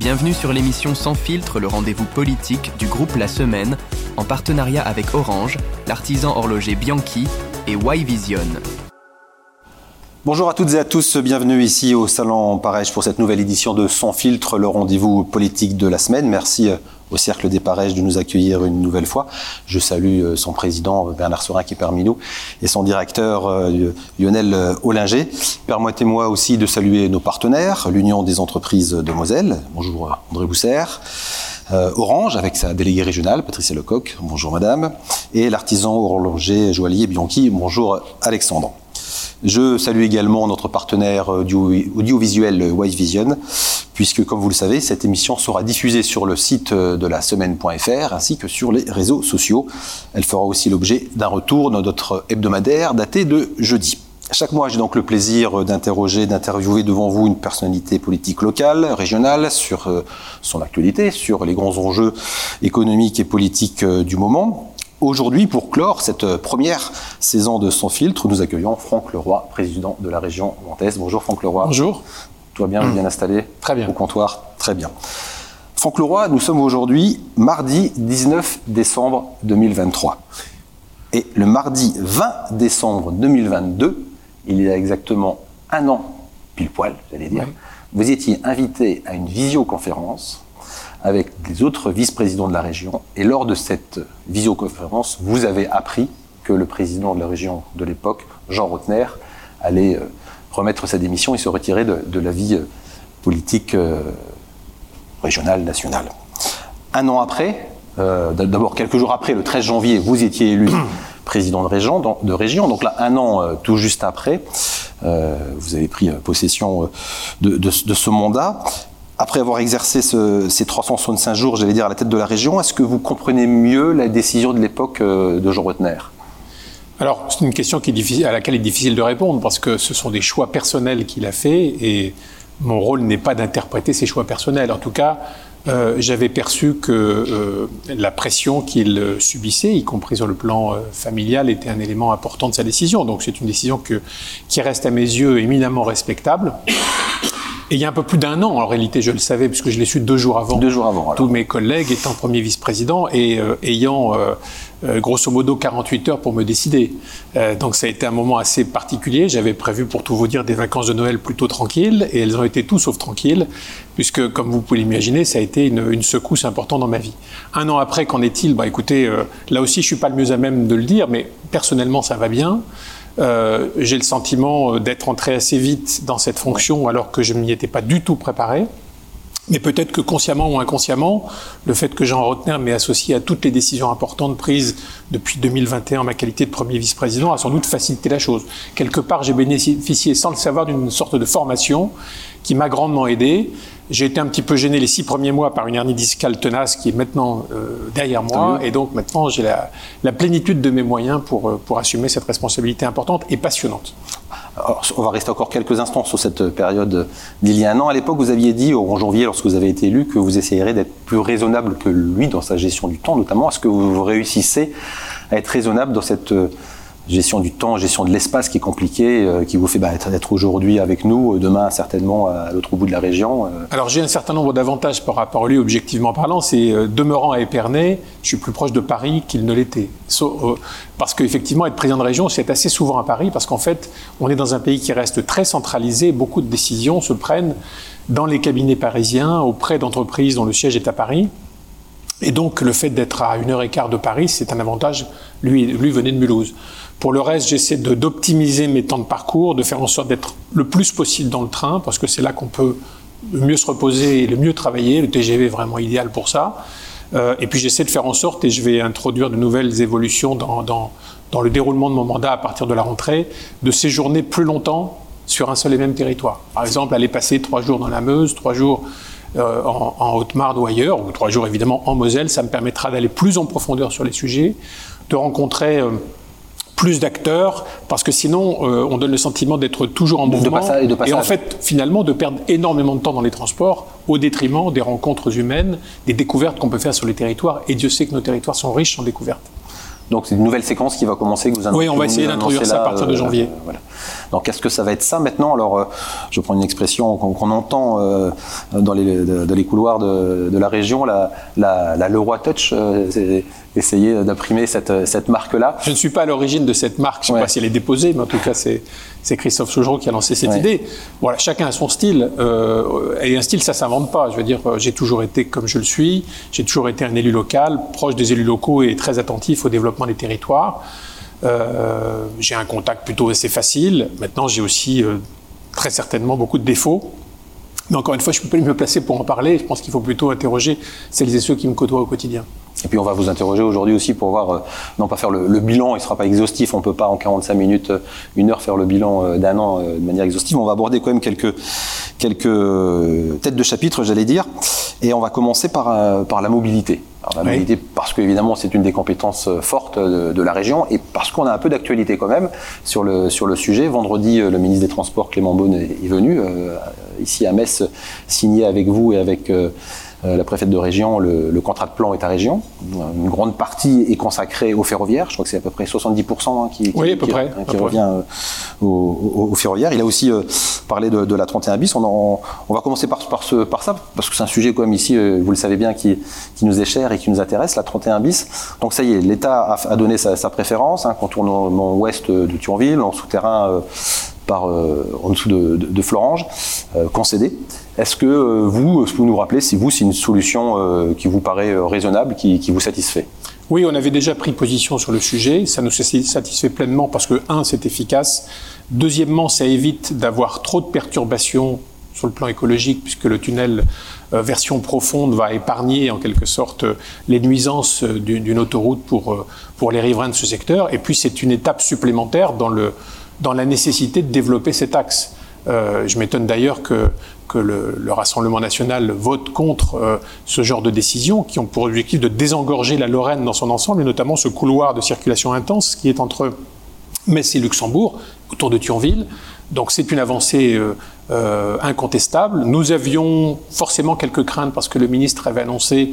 Bienvenue sur l'émission Sans filtre, le rendez-vous politique du groupe La Semaine, en partenariat avec Orange, l'artisan horloger Bianchi et Y-Vision. Bonjour à toutes et à tous, bienvenue ici au Salon Parège pour cette nouvelle édition de Sans filtre, le rendez-vous politique de la semaine. Merci au Cercle des Parèges de nous accueillir une nouvelle fois. Je salue euh, son président Bernard Sorin qui est parmi nous et son directeur euh, Lionel Ollinger. Permettez-moi aussi de saluer nos partenaires, l'Union des entreprises de Moselle. Bonjour André Boussert. Euh, Orange avec sa déléguée régionale Patricia Lecoq. Bonjour madame. Et l'artisan horloger joaillier Bianchi. Bonjour Alexandre. Je salue également notre partenaire audiovisuel Wise Vision, puisque comme vous le savez, cette émission sera diffusée sur le site de la semaine.fr ainsi que sur les réseaux sociaux. Elle fera aussi l'objet d'un retour dans notre hebdomadaire daté de jeudi. Chaque mois, j'ai donc le plaisir d'interroger, d'interviewer devant vous une personnalité politique locale, régionale, sur euh, son actualité, sur les grands enjeux économiques et politiques euh, du moment. Aujourd'hui, pour clore cette première saison de Sans filtre, nous accueillons Franck Leroy, président de la région Nantes. Bonjour Franck Leroy. Bonjour. Toi bien, bien installé Très bien. Au comptoir Très bien. Franck Leroy, nous sommes aujourd'hui mardi 19 décembre 2023. Et le mardi 20 décembre 2022, il y a exactement un an, pile poil, j'allais dire, vous étiez invité à une visioconférence avec les autres vice-présidents de la région. Et lors de cette visioconférence, vous avez appris que le président de la région de l'époque, Jean Rotner, allait euh, remettre sa démission et se retirer de, la vie euh, politique euh, régionale, nationale. Un an après, d'abord quelques jours après, le 13 janvier, vous étiez élu président de région, de région. Donc là, un an tout juste après, vous avez pris possession de, ce mandat après avoir exercé ces 365 jours, j'allais dire, à la tête de la région, est-ce que vous comprenez mieux la décision de l'époque euh, de Jean Rotner Alors, c'est une question à laquelle il est difficile de répondre, parce que ce sont des choix personnels qu'il a fait, et mon rôle n'est pas d'interpréter ces choix personnels. En tout cas, euh, j'avais perçu que euh, la pression qu'il subissait, y compris sur le plan familial, était un élément important de sa décision. Donc c'est une décision qui reste à mes yeux éminemment respectable. Et il y a un peu plus d'un an, en réalité, je le savais, puisque je l'ai su deux jours avant. Deux jours avant, Tous mes collègues étant premier vice-président et euh, ayant euh, euh, grosso modo 48 heures pour me décider. donc ça a été un moment assez particulier. J'avais prévu, pour tout vous dire, des vacances de Noël plutôt tranquilles, et elles ont été tout sauf tranquilles, puisque, comme vous pouvez l'imaginer, ça a été une, une, secousse importante dans ma vie. Un an après, qu'en est-il? Bah écoutez, là aussi, je suis pas le mieux à même de le dire, mais personnellement, ça va bien. Euh, j'ai le sentiment euh, d'être entré assez vite dans cette fonction alors que je ne m'y étais pas du tout préparé. Mais peut-être que consciemment ou inconsciemment, le fait que Jean Rotner m'ait associé à toutes les décisions importantes prises depuis 2021 en ma qualité de premier vice-président a sans doute facilité la chose. Quelque part, j'ai bénéficié sans le savoir d'une sorte de formation qui m'a grandement aidé. J'ai été un petit peu gêné les six premiers mois par une hernie discale tenace qui est maintenant euh, derrière moi. Et donc maintenant, j'ai la, la, plénitude de mes moyens pour, euh, pour assumer cette responsabilité importante et passionnante. Alors, on va rester encore quelques instants sur cette période d'il y a un an. À l'époque, vous aviez dit, en janvier, lorsque vous avez été élu, que vous essayerez d'être plus raisonnable que lui dans sa gestion du temps, notamment. Est-ce que vous réussissez à être raisonnable dans cette gestion du temps, gestion de l'espace qui est compliquée, euh, qui vous fait bah, être, aujourd'hui avec nous, euh, demain certainement à l'autre bout de la région. Euh. Alors j'ai un certain nombre d'avantages par rapport à lui, objectivement parlant. C'est demeurant à Épernay, je suis plus proche de Paris qu'il ne l'était. parce qu'effectivement, être président de région, c'est assez souvent à Paris, parce qu'en fait, on est dans un pays qui reste très centralisé. Beaucoup de décisions se prennent dans les cabinets parisiens, auprès d'entreprises dont le siège est à Paris. Et donc, le fait d'être à une heure et quart de Paris, c'est un avantage. Lui, lui venait de Mulhouse. Pour le reste, j'essaie d'optimiser mes temps de parcours, de faire en sorte d'être le plus possible dans le train, parce que c'est là qu'on peut le mieux se reposer et le mieux travailler. Le TGV est vraiment idéal pour ça. Euh, et puis j'essaie de faire en sorte, et je vais introduire de nouvelles évolutions dans, le déroulement de mon mandat à partir de la rentrée, de séjourner plus longtemps sur un seul et même territoire. Par exemple, aller passer trois jours dans la Meuse, trois jours euh, en, en Haute-Marne ou ailleurs, ou trois jours évidemment en Moselle, ça me permettra d'aller plus en profondeur sur les sujets, de rencontrer euh, plus d'acteurs, parce que sinon, euh, on donne le sentiment d'être toujours en mouvement. et, en fait, finalement, de perdre énormément de temps dans les transports au détriment des rencontres humaines, des découvertes qu'on peut faire sur les territoires. Et Dieu sait que nos territoires sont riches en découvertes. Donc c'est une nouvelle séquence qui va commencer. Que vous oui, on va essayer d'introduire ça à partir de janvier. voilà. Donc est-ce que ça va être ça maintenant? Alors je prends une expression qu'on entend dans, les, couloirs de, de la région, la, la, la Leroy Touch essayer d'imprimer cette, cette marque-là. Je ne suis pas à l'origine de cette marque, je ne sais pas si elle est déposée, mais en tout cas, c'est, c'est Christophe Sougereau qui a lancé cette idée. Voilà, chacun a son style, euh, et un style, ça ne s'invente pas. Je veux dire, j'ai toujours été comme je le suis, j'ai toujours été un élu local, proche des élus locaux et très attentif au développement des territoires. Euh, j'ai un contact plutôt assez facile. Maintenant, j'ai aussi euh, très certainement beaucoup de défauts. Mais encore une fois, je ne peux pas me placer pour en parler. Je pense qu'il faut plutôt interroger celles et ceux qui me côtoient au quotidien. Et puis on va vous interroger aujourd'hui aussi pour voir, euh, non pas faire le, bilan, il ne sera pas exhaustif, on ne peut pas en 45 minutes, euh, une heure faire le bilan euh, d'un an de manière exhaustive, on va aborder quand même quelques, quelques têtes de chapitre, j'allais dire, et on va commencer par, par la mobilité. la mobilité parce qu'évidemment c'est une des compétences fortes de, la région et parce qu'on a un peu d'actualité quand même sur le, sur le sujet. Vendredi, le ministre des Transports Clément Beaune est, venu ici à Metz signer avec vous et avec... Euh, la préfète de région, le, contrat de plan est à région. Une grande partie est consacrée au ferroviaire. Je crois que c'est à peu près 70% hein, qui, qui, revient euh, au, ferroviaire. Il a aussi euh, parlé de, la 31 bis. On, va commencer par, ce, par, ça, parce que c'est un sujet quand même ici, vous le savez bien, qui, nous est cher et qui nous intéresse, la 31 bis. Donc ça y est, l'État a, donné sa, préférence, hein, contournement ouest de Thionville, en souterrain par, en dessous de, de Florange, concédé. Est-ce que euh, vous, vous nous rappelez si vous, c'est une solution euh, qui vous paraît euh, raisonnable, qui, vous satisfait? Oui, on avait déjà pris position sur le sujet. Ça nous satisfait pleinement parce que, un, c'est efficace. Deuxièmement, ça évite d'avoir trop de perturbations sur le plan écologique, puisque le tunnel version profonde va épargner en quelque sorte les nuisances d'une autoroute pour, pour les riverains de ce secteur. Et puis c'est une étape supplémentaire dans, le, dans la nécessité de développer cet axe. Je m'étonne d'ailleurs que le, Rassemblement national vote contre euh, ce genre de décisions qui ont pour objectif de désengorger la Lorraine dans son ensemble, et notamment ce couloir de circulation intense qui est entre Metz et Luxembourg, autour de Thionville. Donc c'est une avancée euh, euh, incontestable. Nous avions forcément quelques craintes parce que le ministre avait annoncé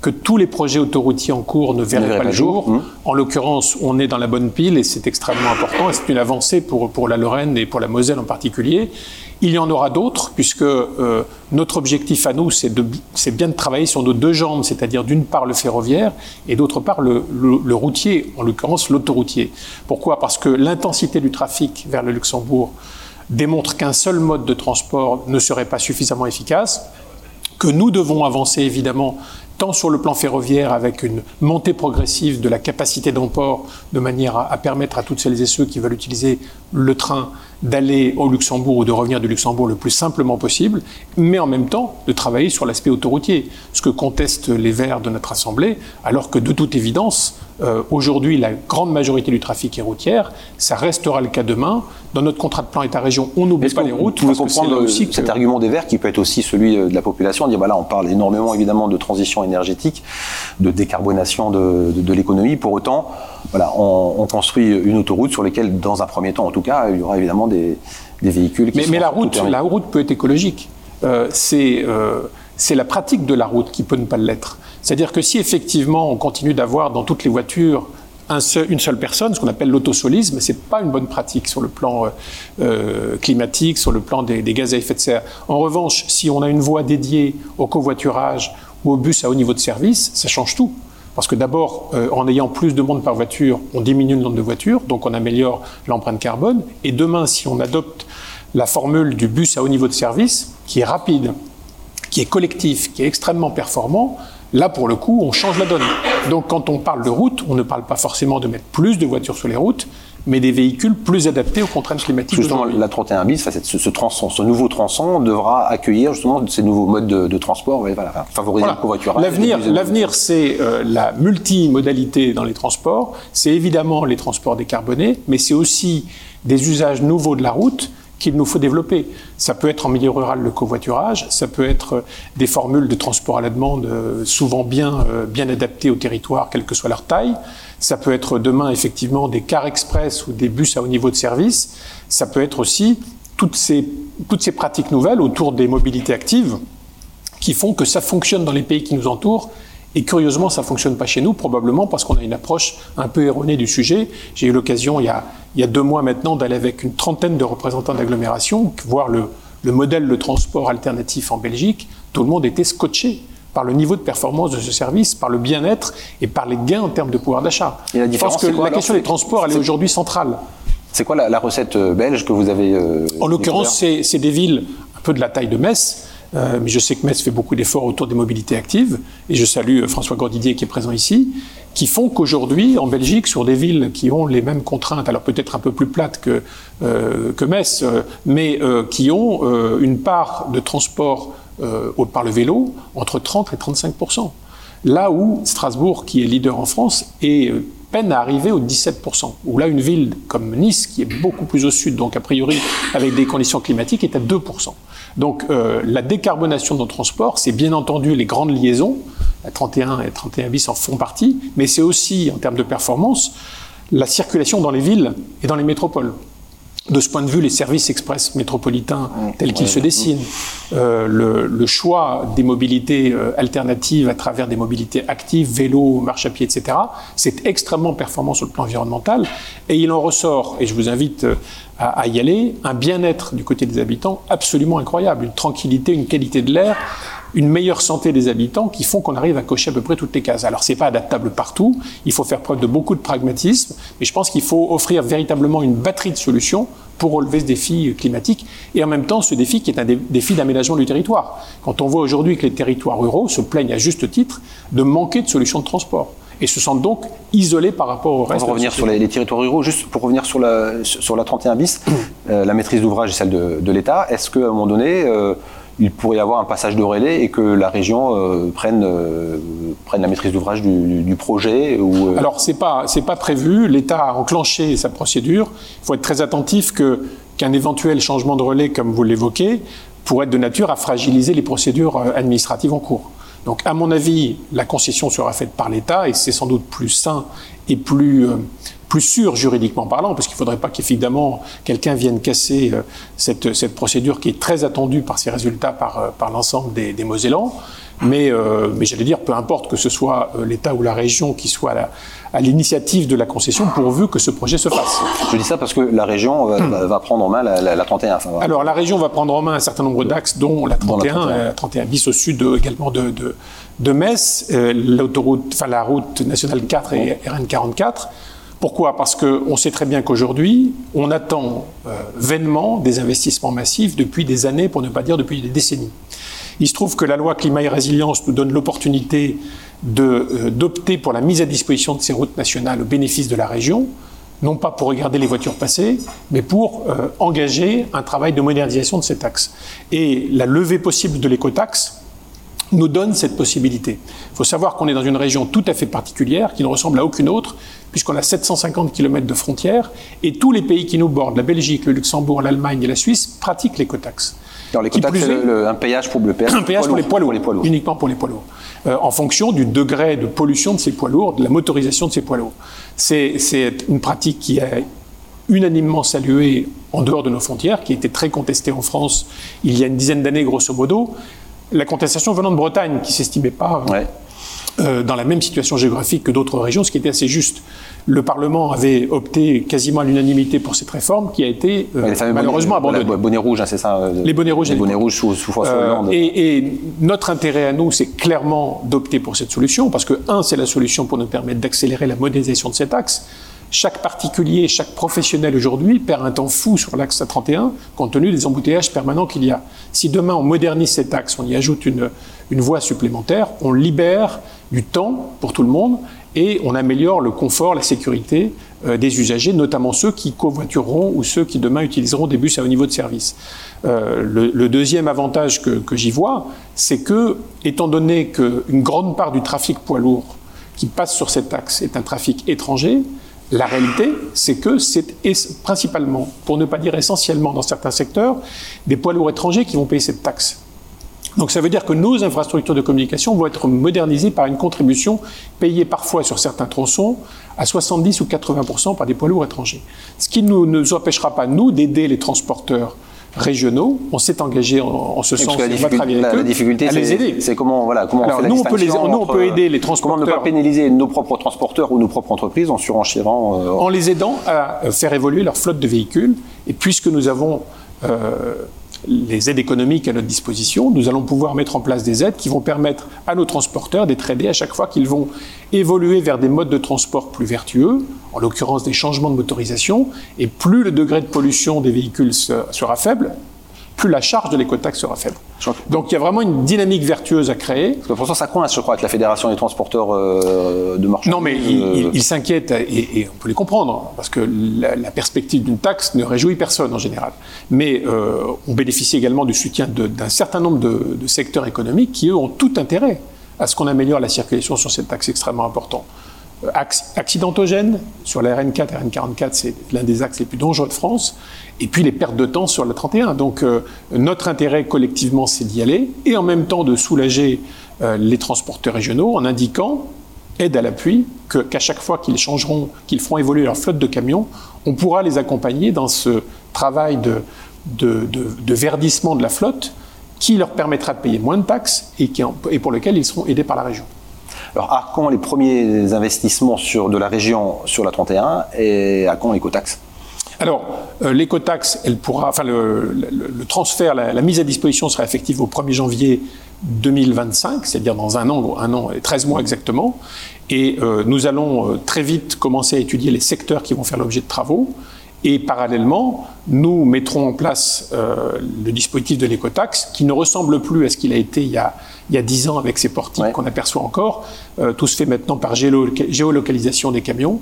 que tous les projets autoroutiers en cours ne verraient pas, le jour. Mmh. En l'occurrence, on est dans la bonne pile et c'est extrêmement important c'est une avancée pour, pour la Lorraine et pour la Moselle en particulier. Il y en aura d'autres, puisque euh, notre objectif à nous, c'est bien de travailler sur nos deux jambes, c'est-à-dire d'une part le ferroviaire et d'autre part le, routier, en l'occurrence l'autoroutier. Pourquoi? Parce que l'intensité du trafic vers le Luxembourg démontre qu'un seul mode de transport ne serait pas suffisamment efficace, que nous devons avancer évidemment tant sur le plan ferroviaire avec une montée progressive de la capacité d'emport de manière à, permettre à toutes celles et ceux qui veulent utiliser le train d'aller au Luxembourg ou de revenir du Luxembourg le plus simplement possible, mais en même temps de travailler sur l'aspect autoroutier, ce que contestent les Verts de notre Assemblée, alors que de toute évidence, euh, aujourd'hui, la grande majorité du trafic est routière, ça restera le cas demain. Dans notre contrat de plan État-région, on n'oublie pas les routes. Vous pouvez comprendre aussi cet argument des Verts qui peut être aussi celui de la population, dire bah là, on parle énormément évidemment de transition énergétique, de décarbonation de, de, l'économie. Pour autant, voilà, on, construit une autoroute sur laquelle, dans un premier temps en tout cas, il y aura évidemment des, des véhicules qui mais, mais la route, la route peut être écologique. Euh, c'est euh, c'est la pratique de la route qui peut ne pas l'être. C'est-à-dire que si effectivement on continue d'avoir dans toutes les voitures une seule personne, ce qu'on appelle l'autosolisme, c'est pas une bonne pratique sur le plan euh, euh, climatique, sur le plan des, gaz à effet de serre. En revanche, si on a une voie dédiée au covoiturage ou au bus à haut niveau de service, ça change tout. Parce que d'abord, euh, en ayant plus de monde par voiture, on diminue le nombre de voitures, donc on améliore l'empreinte carbone. Et demain, si on adopte la formule du bus à haut niveau de service, qui est rapide, qui est collectif, qui est extrêmement performant, là pour le coup, on change la donne. Donc quand on parle de route, on ne parle pas forcément de mettre plus de voitures sur les routes, mais des véhicules plus adaptés aux contraintes climatiques. Justement, la 31 bis, ce, ce, tronçon, ce nouveau tronçon devra accueillir justement ces nouveaux modes de, transport, voilà, favoriser le covoiturage. L'avenir, l'avenir, c'est euh, la multimodalité dans les transports. C'est évidemment les transports décarbonés, mais c'est aussi des usages nouveaux de la route qu'il nous faut développer. Ça peut être en milieu rural le covoiturage, ça peut être euh, des formules de transport à la demande euh, souvent bien, euh, bien adaptées au territoire, quelle que soit leur taille. Ça peut être demain effectivement des cars express ou des bus à haut niveau de service. Ça peut être aussi toutes ces, toutes ces pratiques nouvelles autour des mobilités actives qui font que ça fonctionne dans les pays qui nous entourent Et curieusement, ça fonctionne pas chez nous, probablement parce qu'on a une approche un peu erronée du sujet. J'ai eu l'occasion, il, y a, il y a deux mois maintenant, d'aller avec une trentaine de représentants d'agglomération, voir le, le modèle de transport alternatif en Belgique. Tout le monde était scotché par le niveau de performance de ce service, par le bien-être et par les gains en termes de pouvoir d'achat. La différence, Je pense que quoi, la question des transports, elle est aujourd'hui centrale. C'est quoi la, la recette euh, belge que vous avez euh, En l'occurrence, c'est des villes un peu de la taille de Metz, euh, mais je sais que Metz fait beaucoup d'efforts autour des mobilités actives, et je salue euh, François Gordidier qui est présent ici, qui font qu'aujourd'hui, en Belgique, sur des villes qui ont les mêmes contraintes, alors peut-être un peu plus plates que, euh, Metz, mais qui ont une part de transport par le vélo entre 30 et 35% Là où Strasbourg, qui est leader en France, est à arriver aux 17%. Où là, une ville comme Nice, qui est beaucoup plus au sud, donc a priori avec des conditions climatiques, est à 2%. Donc euh, la décarbonation de nos transports, c'est bien entendu les grandes liaisons, la 31 et 31 bis en font partie, mais c'est aussi, en termes de performance, la circulation dans les villes et dans les métropoles. De ce point de vue, les services express métropolitains tels qu'ils se dessinent, euh, le, le choix des mobilités euh, alternatives à travers des mobilités actives, vélo, marche à pied, etc., c'est extrêmement performant sur le plan environnemental. Et il en ressort, et je vous invite euh, à, à y aller, un bien-être du côté des habitants absolument incroyable, une tranquillité, une qualité de l'air une meilleure santé des habitants qui font qu'on arrive à cocher à peu près toutes les cases. Alors c'est pas adaptable partout, il faut faire preuve de beaucoup de pragmatisme, mais je pense qu'il faut offrir véritablement une batterie de solutions pour relever ce défi climatique et en même temps ce défi qui est un dé- défi d'aménagement du territoire. Quand on voit aujourd'hui que les territoires ruraux se plaignent à juste titre de manquer de solutions de transport et se sentent donc isolés par rapport au On reste. va de la revenir sur les, les territoires ruraux. Juste pour revenir sur la, sur la 31 bis, euh, la maîtrise d'ouvrage est celle de, de l'État. Est-ce qu'à un moment donné, euh, il pourrait y avoir un passage de relais et que la région euh, prenne, euh, prenne la maîtrise d'ouvrage du, du- projet ou, euh, Alors c'est pas c'est pas prévu. L'État a enclenché sa procédure. Il faut être très attentif que qu'un éventuel changement de relais, comme vous l'évoquez, pourrait être de nature à fragiliser les procédures euh, administratives en cours. Donc, à mon avis, la concession sera faite par l'État et c'est sans doute plus sain et plus euh, plus sûr juridiquement parlant, parce qu'il ne faudrait pas qu'évidemment quelqu'un vienne casser euh, cette, cette procédure qui est très attendue par ses résultats par, euh, par l'ensemble des, des Mosellans. Mais, euh, mais j'allais dire, peu importe que ce soit l'État ou la région qui soit à la- à l'initiative de la concession, pourvu que ce projet se fasse. Je dis ça parce que la région va, va- va prendre en main la, la- la 31. Enfin, voilà. Alors la région va prendre en main un certain nombre d'axes, dont la Dont la 31, 31. euh, 31 bis au sud également de, de, de Metz, euh, l'autoroute, enfin la route nationale 4 et RN 44. Pourquoi? Parce qu'on sait très bien qu'aujourd'hui, on attend euh, vainement des investissements massifs depuis des années, pour ne pas dire depuis des décennies. Il se trouve que la loi climat et résilience nous donne l'opportunité euh, d'opter pour la mise à disposition de ces routes nationales au bénéfice de la région, non pas pour regarder les voitures passer, mais pour euh, engager un travail de modernisation de cet axe. Et la levée possible de l'écotaxe nous donne cette possibilité. Il faut savoir qu'on est dans une région tout à fait particulière, qui ne ressemble à aucune autre, puisqu'on a 750 km de frontières, et tous les pays qui nous bordent, la Belgique, le Luxembourg, l'Allemagne et la Suisse, pratiquent l'écotaxe. Alors, plus c'est un péage pour le péage, un péage pour les poids lourds, Pour les poids lourds. uniquement pour les poids lourds, Euh, en fonction du degré de pollution de ces poids lourds, de la motorisation de ces poids lourds. C'est c'est une pratique qui est unanimement saluée en dehors de nos frontières, qui a été très contestée en France il y a une dizaine d'années, grosso modo. La contestation venant de Bretagne, qui s'estimait pas euh, Ouais. euh, dans la même situation géographique que d'autres régions, ce qui était assez juste. Le Parlement avait opté quasiment à l'unanimité pour cette réforme, qui a été euh, les malheureusement bonnets, abandonnée. voilà, bonnets rouges, hein, c'est ça euh, Les bonnets rouges Les bonnets sous, sous François Hollande. et, et notre intérêt à nous, c'est clairement d'opter pour cette solution, parce que, un, c'est la solution pour nous permettre d'accélérer la modernisation de cet axe. Chaque particulier, chaque professionnel aujourd'hui perd un temps fou sur l'axe A31, compte tenu des embouteillages permanents qu'il y a. Si demain on modernise cet axe, on y ajoute une, voie supplémentaire, on libère du temps pour tout le monde et on améliore le confort, la sécurité euh, des usagers, notamment ceux qui covoitureront ou ceux qui demain utiliseront des bus à haut niveau de service. Euh, le, le deuxième avantage que, que j'y vois, c'est que, étant donné qu'une grande part du trafic poids lourd qui passe sur cet axe est un trafic étranger, la réalité, c'est que c'est es- principalement, pour ne pas dire essentiellement dans certains secteurs, des poids lourds étrangers qui vont payer cette taxe. Donc ça veut dire que nos infrastructures de communication vont être modernisées par une contribution payée parfois sur certains tronçons à 70 ou 80% par des poids lourds étrangers. Ce qui ne nous empêchera pas, nous, d'aider les transporteurs régionaux. On s'est engagé en, ce sens. La, difficulté, la, difficulté, c'est comment, voilà, comment on fait nous, on peut, les, nous, on peut aider les transporteurs. Comment ne pas pénaliser nos propres transporteurs ou nos propres entreprises en surenchérant euh, En les aidant à faire évoluer leur flotte de véhicules. Et puisque nous avons euh, les aides économiques à notre disposition, nous allons pouvoir mettre en place des aides qui vont permettre à nos transporteurs d'être aidés à chaque fois qu'ils vont évoluer vers des modes de transport plus vertueux, en l'occurrence des changements de motorisation, et plus le degré de pollution des véhicules sera faible, plus la charge de l'écotaxe sera faible. Donc il y a vraiment une dynamique vertueuse à créer. Parce que pour ça, ça coince, je crois, avec la Fédération des transporteurs euh, de marchandises. Non, mais ils il, s'inquiètent, et, on peut les comprendre, parce que la, perspective d'une taxe ne réjouit personne en général. Mais euh, on bénéficie également du soutien d'un certain nombre de, de secteurs économiques qui, eux, ont tout intérêt à ce qu'on améliore la circulation sur cette taxe extrêmement importante. Euh, accidentogène sur la RN4 et RN44, c'est l'un des axes les plus dangereux de France, et puis les pertes de temps sur la 31. Donc euh, notre intérêt collectivement, c'est d'y aller, et en même temps de soulager euh, les transporteurs régionaux en indiquant, aide à l'appui, qu'à chaque fois qu'ils changeront, qu'ils feront évoluer leur flotte de camions, on pourra les accompagner dans ce travail de, verdissement de la flotte qui leur permettra de payer moins de taxes et, et pour lequel ils seront aidés par la région. Alors, à quand les premiers investissements sur, de la région sur la 31 et à quand l'écotaxe alors, euh, l'écotaxe, elle pourra, enfin, le, transfert, la, mise à disposition sera effective au 1er janvier 2025, c'est-à-dire dans un an, un an et 13 mois exactement. Et euh, nous allons euh, très vite commencer à étudier les secteurs qui vont faire l'objet de travaux. Et parallèlement, nous mettrons en place euh, le dispositif de l'écotaxe, qui ne ressemble plus à ce qu'il a été il y a, il 10 ans avec ces portiques qu'on aperçoit encore. Euh, tout se fait maintenant par géolocalisation des camions,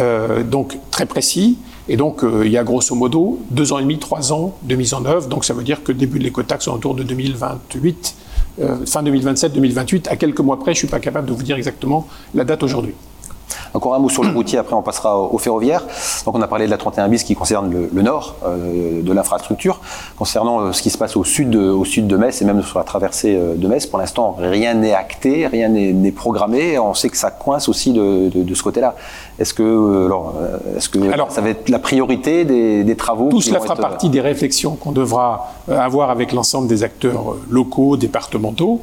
euh, donc très précis. Et donc, il y a grosso modo deux ans et demi, trois ans de mise en œuvre. Donc, ça veut dire que début de l'écotaxe autour de 2028, fin 2027-2028, à quelques mois près, je ne suis pas capable de vous dire exactement la date aujourd'hui. Encore un mot sur le routier, après on passera au, ferroviaire. Donc on a parlé de la 31 bis qui concerne le, nord euh, de l'infrastructure. Concernant euh, ce qui se passe au sud, de, au sud de Metz et même sur la traversée euh, de Metz, pour l'instant rien n'est acté, rien n'est programmé. On sait que ça coince aussi de, ce côté-là. Est-ce que, alors, est-ce que ça va être la priorité des, travaux Tout cela fera partie des réflexions qu'on devra avoir avec l'ensemble des acteurs locaux, départementaux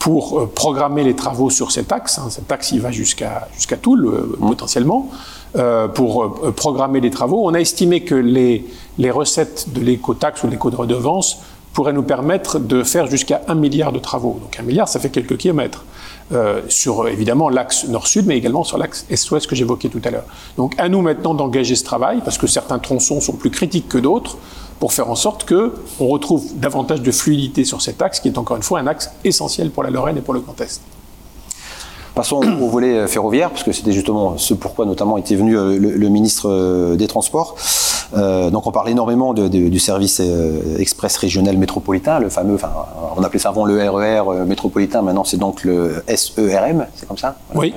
pour euh, programmer les travaux sur cet axe. Hein. Cet axe, il va jusqu'à jusqu'à Toul, euh, mmh. potentiellement. Euh, pour programmer les travaux. On a estimé que les, les recettes de l'éco-taxe ou de redevance pourraient nous permettre de faire jusqu'à un milliard de travaux. Donc un milliard, ça fait quelques kilomètres. sur évidemment l'axe nord-sud, mais également sur l'axe est-ouest que j'évoquais tout à l'heure. Donc à nous maintenant d'engager ce travail, parce que certains tronçons sont plus critiques que d'autres pour faire en sorte que on retrouve davantage de fluidité sur cet axe, qui est encore une fois un axe essentiel pour la Lorraine et pour le Grand Est. Passons au volet euh, ferroviaire, parce que c'était justement ce pourquoi notamment était venu euh, le, ministre euh, des Transports. donc on parle énormément du service express régional métropolitain, le fameux, enfin on appelait ça avant le RER e métropolitain, maintenant c'est donc le SERM, c'est comme ça? Oui,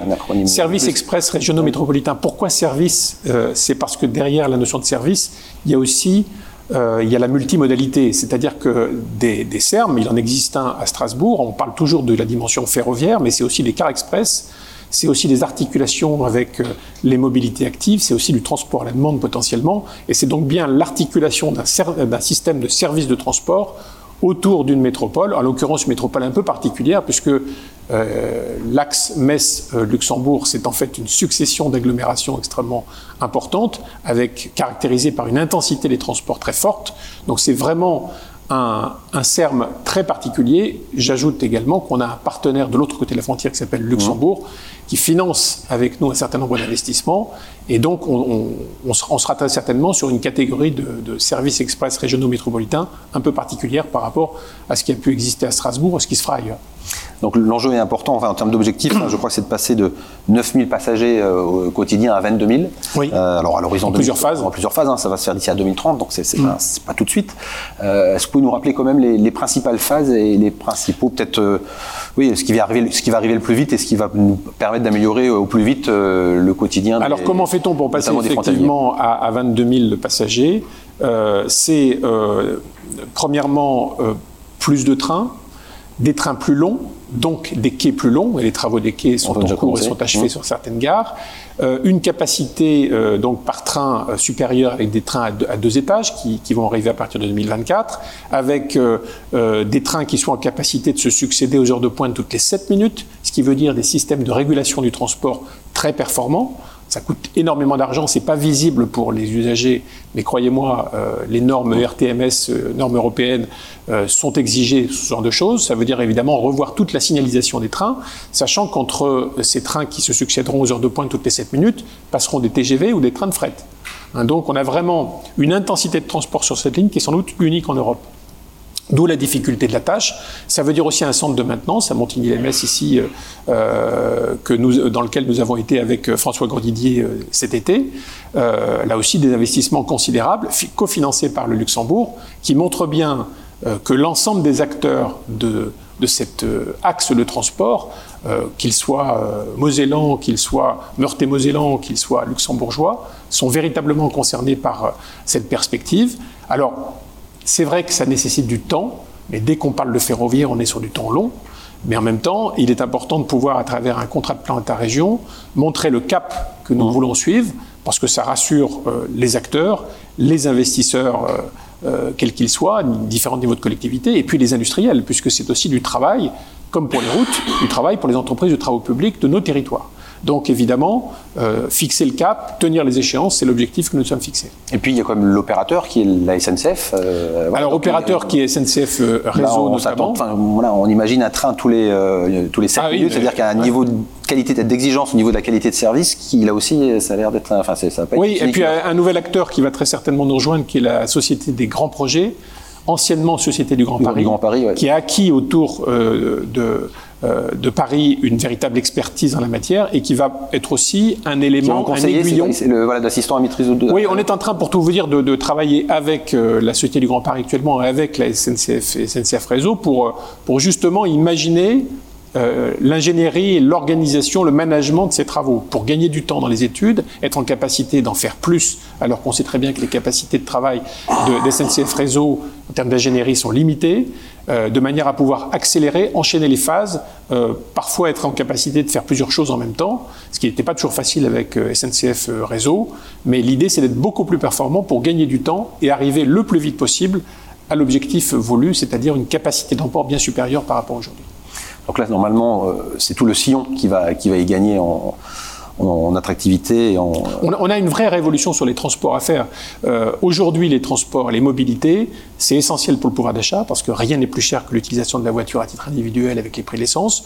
service express régionaux métropolitain. Pourquoi service C'est parce que derrière la notion de service, il y a aussi il y a la multimodalité, c'est-à-dire que des, des, CERM, il en existe un à Strasbourg, on parle toujours de la dimension ferroviaire, mais c'est aussi des cars express, c'est aussi des articulations avec euh, les mobilités actives, c'est aussi du transport à la demande potentiellement, et c'est donc bien l'articulation d'un système de services de transport autour d'une métropole, en l'occurrence une métropole un peu particulière, puisque euh, l'axe Metz-Luxembourg, c'est en fait une succession d'agglomérations extrêmement importantes, avec par une intensité des transports très forte. Donc c'est vraiment un, un CERM très particulier. J'ajoute également qu'on a un partenaire de l'autre côté de la frontière qui s'appelle Luxembourg, qui finance avec nous un certain nombre d'investissements. Et donc, on, on, sera très certainement sur une catégorie de, de, services express régionaux métropolitains un peu particulière par rapport à ce qui a pu exister à Strasbourg ou ce qui se fera ailleurs. Donc l'enjeu est important enfin, en termes d'objectifs. Hein, je crois que c'est de passer de 9000 passagers euh, au quotidien à 22 000. Oui. Euh, alors à l'horizon de plusieurs phases. En plusieurs phases, hein, ça va se faire d'ici à 2030, donc c'est mm. pas, tout de suite. Euh, Est-ce que vous pouvez nous rappeler quand même les, les principales phases et les principaux, peut-être, euh, oui, ce qui, va arriver, ce qui va arriver le plus vite et ce qui va nous permettre d'améliorer au plus vite le quotidien Alors comment fait-on pour passer effectivement à, à, 22 000 passagers? C'est premièrement plus de trains des trains plus longs, donc des quais plus longs, et les travaux des quais sont en cours et sont achevés mmh. sur certaines gares. Euh, une capacité euh, donc par train euh, supérieure avec des trains à deux, étages qui, qui, vont arriver à partir de 2024, avec des trains qui sont en capacité de se succéder aux heures de pointe toutes les 7 minutes, ce qui veut dire des systèmes de régulation du transport très performants. Ça coûte énormément d'argent, c'est pas visible pour les usagers, mais croyez-moi, euh, les normes RTMS, euh, normes européennes, euh, sont exigées ce genre de choses. Ça veut dire évidemment revoir toute la signalisation des trains, sachant qu'entre ces trains qui se succéderont aux heures de pointe toutes les 7 minutes passeront des TGV ou des trains de fret. Hein, donc on a vraiment une intensité de transport sur cette ligne qui est sans doute unique en Europe. D'où la difficulté de la tâche. Ça veut dire aussi un centre de maintenance à Montigny-les-Metz ici, euh, euh que nous, dans lequel nous avons été avec euh, François Grandidier cet été. là aussi des investissements considérables, cofinancés par le Luxembourg, qui montrent bien que l'ensemble des acteurs de, de cet axe de transport, qu'ils soient mosellans, qu'ils soient meurthe-et-mosellans, qu'ils soient luxembourgeois, sont véritablement concernés par cette perspective. Alors, c'est vrai que ça nécessite du temps, mais dès qu'on parle de ferroviaire, on est sur du temps long. Mais en même temps, il est important de pouvoir, à travers un contrat de plan État-région, montrer le cap que nous mmh. voulons suivre, parce que ça rassure euh, les acteurs, les investisseurs, euh, euh, quels qu'ils soient, différents niveaux de collectivité, et puis les industriels, puisque c'est aussi du travail, comme pour les routes, du travail pour les entreprises de travaux publics de nos territoires. Donc évidemment, euh, fixer le cap, tenir les échéances, c'est l'objectif que nous sommes fixés. Et puis il y a quand même l'opérateur qui est la SNCF. Euh, Alors opérateur qui est SNCF euh, Réseau on notamment. Voilà, on imagine un train tous les, tous les 7 ah minutes, c'est-à-dire qu'il y a un niveau de qualité d'exigence au niveau de la qualité de service qui là aussi ça a l'air d'être enfin ça pas oui et puis un nouvel acteur qui va très certainement nous rejoindre qui est la société des grands projets anciennement Société du Grand Paris, Grand Paris qui a acquis autour de euh, de Paris une véritable expertise en la matière et qui va être aussi un élément, un aiguillon. C'est le voilà, d'assistant à maîtrise de. Oui, on est en train, pour tout vous dire, de, travailler avec euh, la Société du Grand Paris actuellement et avec la SNCF et SNCF Réseau pour, euh, pour justement imaginer euh, l'ingénierie, l'organisation, le management de ces travaux pour gagner du temps dans les études, être en capacité d'en faire plus, alors qu'on sait très bien que les capacités de travail de, SNCF Réseau en termes d'ingénierie sont limitées, euh, de manière à pouvoir accélérer, enchaîner les phases, euh, parfois être en capacité de faire plusieurs choses en même temps, ce qui n'était pas toujours facile avec SNCF Réseau, mais l'idée c'est d'être beaucoup plus performant pour gagner du temps et arriver le plus vite possible à l'objectif voulu, c'est-à-dire une capacité d'emport bien supérieure par rapport aujourd'hui. Donc là, normalement, euh, c'est tout le sillon qui va, qui va y gagner en, attractivité. En... On, a une vraie révolution sur les transports à faire. Euh, aujourd'hui, les transports, les mobilités, c'est essentiel pour le pouvoir d'achat parce que rien n'est plus cher que l'utilisation de la voiture à titre individuel avec les prix de l'essence.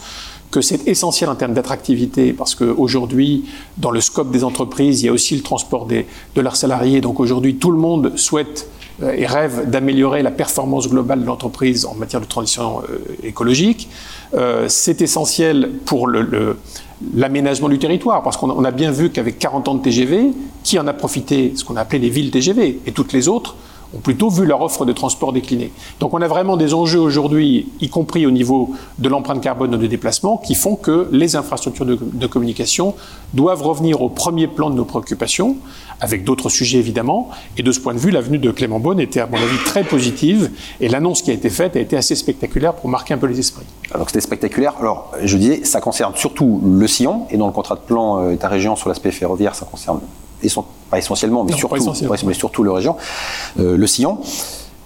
Que c'est essentiel en termes d'attractivité parce qu'aujourd'hui, dans le scope des entreprises, il y a aussi le transport des, de leurs salariés. Donc aujourd'hui, tout le monde souhaite et rêve d'améliorer la performance globale de l'entreprise en matière de transition euh, écologique. Euh, c'est essentiel pour l'aménagement du territoire, parce qu'on a bien vu qu'avec 40 ans de TGV, qui en a profité Ce qu'on a appelé les villes TGV, et toutes les autres ont plutôt vu leur offre de transport décliner. Donc on a vraiment des enjeux aujourd'hui, y compris au niveau de l'empreinte carbone de déplacement, qui font que les infrastructures de, communication doivent revenir au premier plan de nos préoccupations, avec d'autres sujets évidemment. Et de ce point de vue, l'avenue de Clément Beaune était à mon avis très positive, et l'annonce qui a été faite a été assez spectaculaire pour marquer un peu les esprits. Alors c'était spectaculaire. Alors je disais, ça concerne surtout le sillon, et dans le contrat de plan euh, État-région sur l'aspect ferroviaire, ça concerne pas essentiellement, mais, surtout, mais surtout le région, euh, le sillon.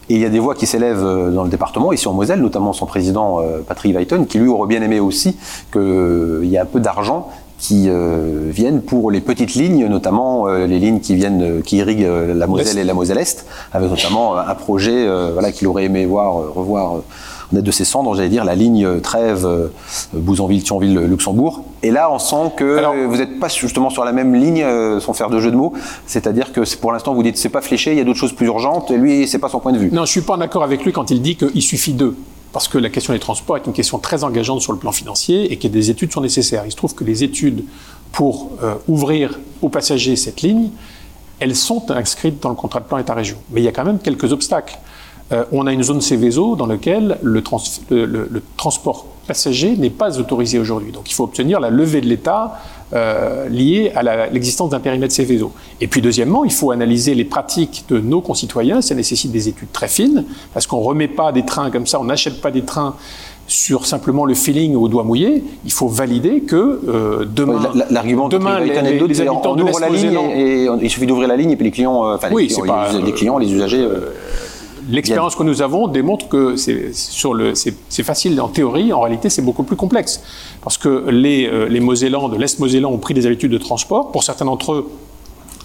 Et il y a des voix qui s'élèvent euh, dans le département, ici en Moselle, notamment son président euh, Patrick Weiton, qui lui aurait bien aimé aussi qu'il y ait un peu d'argent qui viennent pour les petites lignes, notamment les lignes qui viennent, qui irriguent la Moselle et la Moselle Est, avec notamment un projet, voilà, qu'il aurait aimé voir, revoir de ses cendres, j'allais dire, la ligne Trèves, euh, Bouzonville, Thionville, Luxembourg. Et là, on sent que vous n'êtes pas justement sur la même ligne, euh, sans faire de jeu de mots. C'est-à-dire que pour l'instant, vous dites c'est pas fléché, il y a d'autres choses plus urgentes, et lui, c'est pas son point de vue. Non, je suis pas en accord avec lui quand il dit qu'il suffit d'eux parce que la question des transports est une question très engageante sur le plan financier et que des études sont nécessaires. Il se trouve que les études pour euh, ouvrir aux passagers cette ligne, elles sont inscrites dans le contrat de plan État-région. Mais il y a quand même quelques obstacles. Euh, on a une zone Céveso dans laquelle le, transport passager n'est pas autorisé aujourd'hui. Donc il faut obtenir la levée de l'État euh, liée à l'existence d'un périmètre Céveso. Et puis deuxièmement, il faut analyser les pratiques de nos concitoyens. Ça nécessite des études très fines, parce qu'on ne remet pas des trains comme ça, on n'achète pas des trains sur simplement le feeling au doigt mouillé. Il faut valider que euh, demain, l'argument demain les, les, les, habitants la ligne et, il suffit d'ouvrir la ligne et puis les clients, euh, oui, les, clients, pas, les, les, clients, les usagers. L'expérience que nous avons démontre que c'est facile en théorie, en réalité c'est beaucoup plus complexe. Parce que les, euh, les Mosellans de l'Est Mosellan ont pris des habitudes de transport. Pour certains d'entre eux,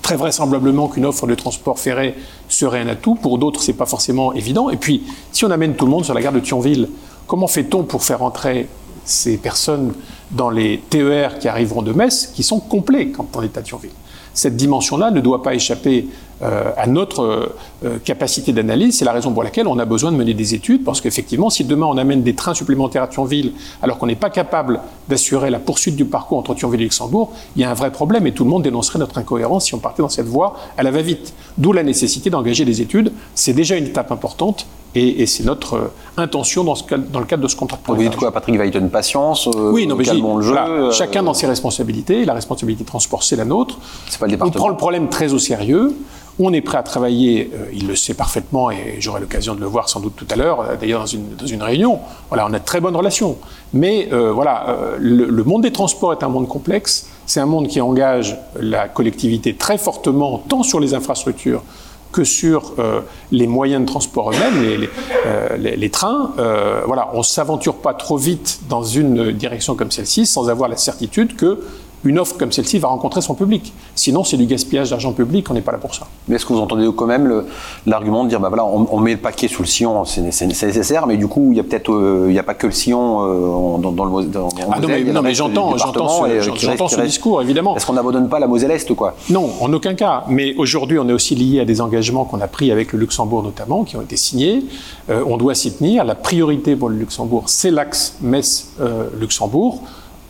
très vraisemblablement qu'une offre de transport ferré serait un atout. Pour d'autres, c'est pas forcément évident. Et puis, si on amène tout le monde sur la gare de Thionville, comment fait-on pour faire entrer ces personnes dans les TER qui arriveront de Metz, qui sont complets quand on est à Thionville? Cette dimension-là ne doit pas échapper euh, à notre euh, capacité d'analyse. C'est la raison pour laquelle on a besoin de mener des études, parce qu'effectivement, si demain on amène des trains supplémentaires à Thionville, alors qu'on n'est pas capable d'assurer la poursuite du parcours entre Thionville et Luxembourg, il y a un vrai problème et tout le monde dénoncerait notre incohérence si on partait dans cette voie à la va-vite. D'où la nécessité d'engager des études. C'est déjà une étape importante et, et c'est notre euh, intention dans, ce, dans, le cadre de ce contrat de. Vous dites quoi, Patrick Vailton Patience euh, Oui, non, mais calmons le jeu. Voilà, euh, chacun dans ses responsabilités. La responsabilité de transport, c'est la nôtre. C'est pas le département. On prend le problème très au sérieux. On est prêt à travailler, euh, il le sait parfaitement et j'aurai l'occasion de le voir sans doute tout à l'heure, d'ailleurs dans une, dans une, réunion. Voilà, on a de très bonnes relations. Mais euh, voilà, euh, le, le, monde des transports est un monde complexe. C'est un monde qui engage la collectivité très fortement, tant sur les infrastructures que sur euh, les moyens de transport eux-mêmes, les, euh, trains. Euh, voilà, on ne s'aventure pas trop vite dans une direction comme celle-ci sans avoir la certitude que une offre comme celle-ci va rencontrer son public. Sinon, c'est du gaspillage d'argent public, on n'est pas là pour ça. Mais est-ce que vous entendez quand même l'argument de dire, bah voilà, on, on, met le paquet sous le sillon, c'est nécessaire, mais du coup, il y a peut-être, euh, il n'y a pas que le sillon euh, dans, dans, le dans, ah non, mais, j'entends, j'entends ce, ce discours, évidemment. Est-ce qu'on n'abandonne pas la Moselle Est, quoi? Non, en aucun cas. Mais aujourd'hui, on est aussi lié à des engagements qu'on a pris avec le Luxembourg notamment, qui ont été signés. Euh, on doit s'y tenir. La priorité pour le Luxembourg, c'est l'axe Metz-Luxembourg.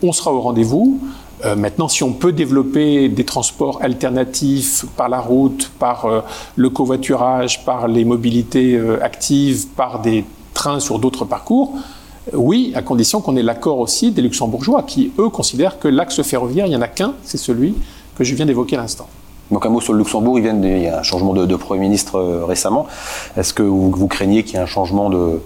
on sera au rendez-vous. Euh, maintenant, si on peut développer des transports alternatifs par la route, par euh, le covoiturage, par les mobilités euh, actives, par des trains sur d'autres parcours, oui, à condition qu'on ait l'accord aussi des luxembourgeois qui, eux, considèrent que l'axe ferroviaire, il n'y en a qu'un, c'est celui que je viens d'évoquer à l'instant. Donc un mot sur le Luxembourg, il, y a un changement de, Premier ministre récemment. Est-ce que vous craignez qu'il y ait un changement de,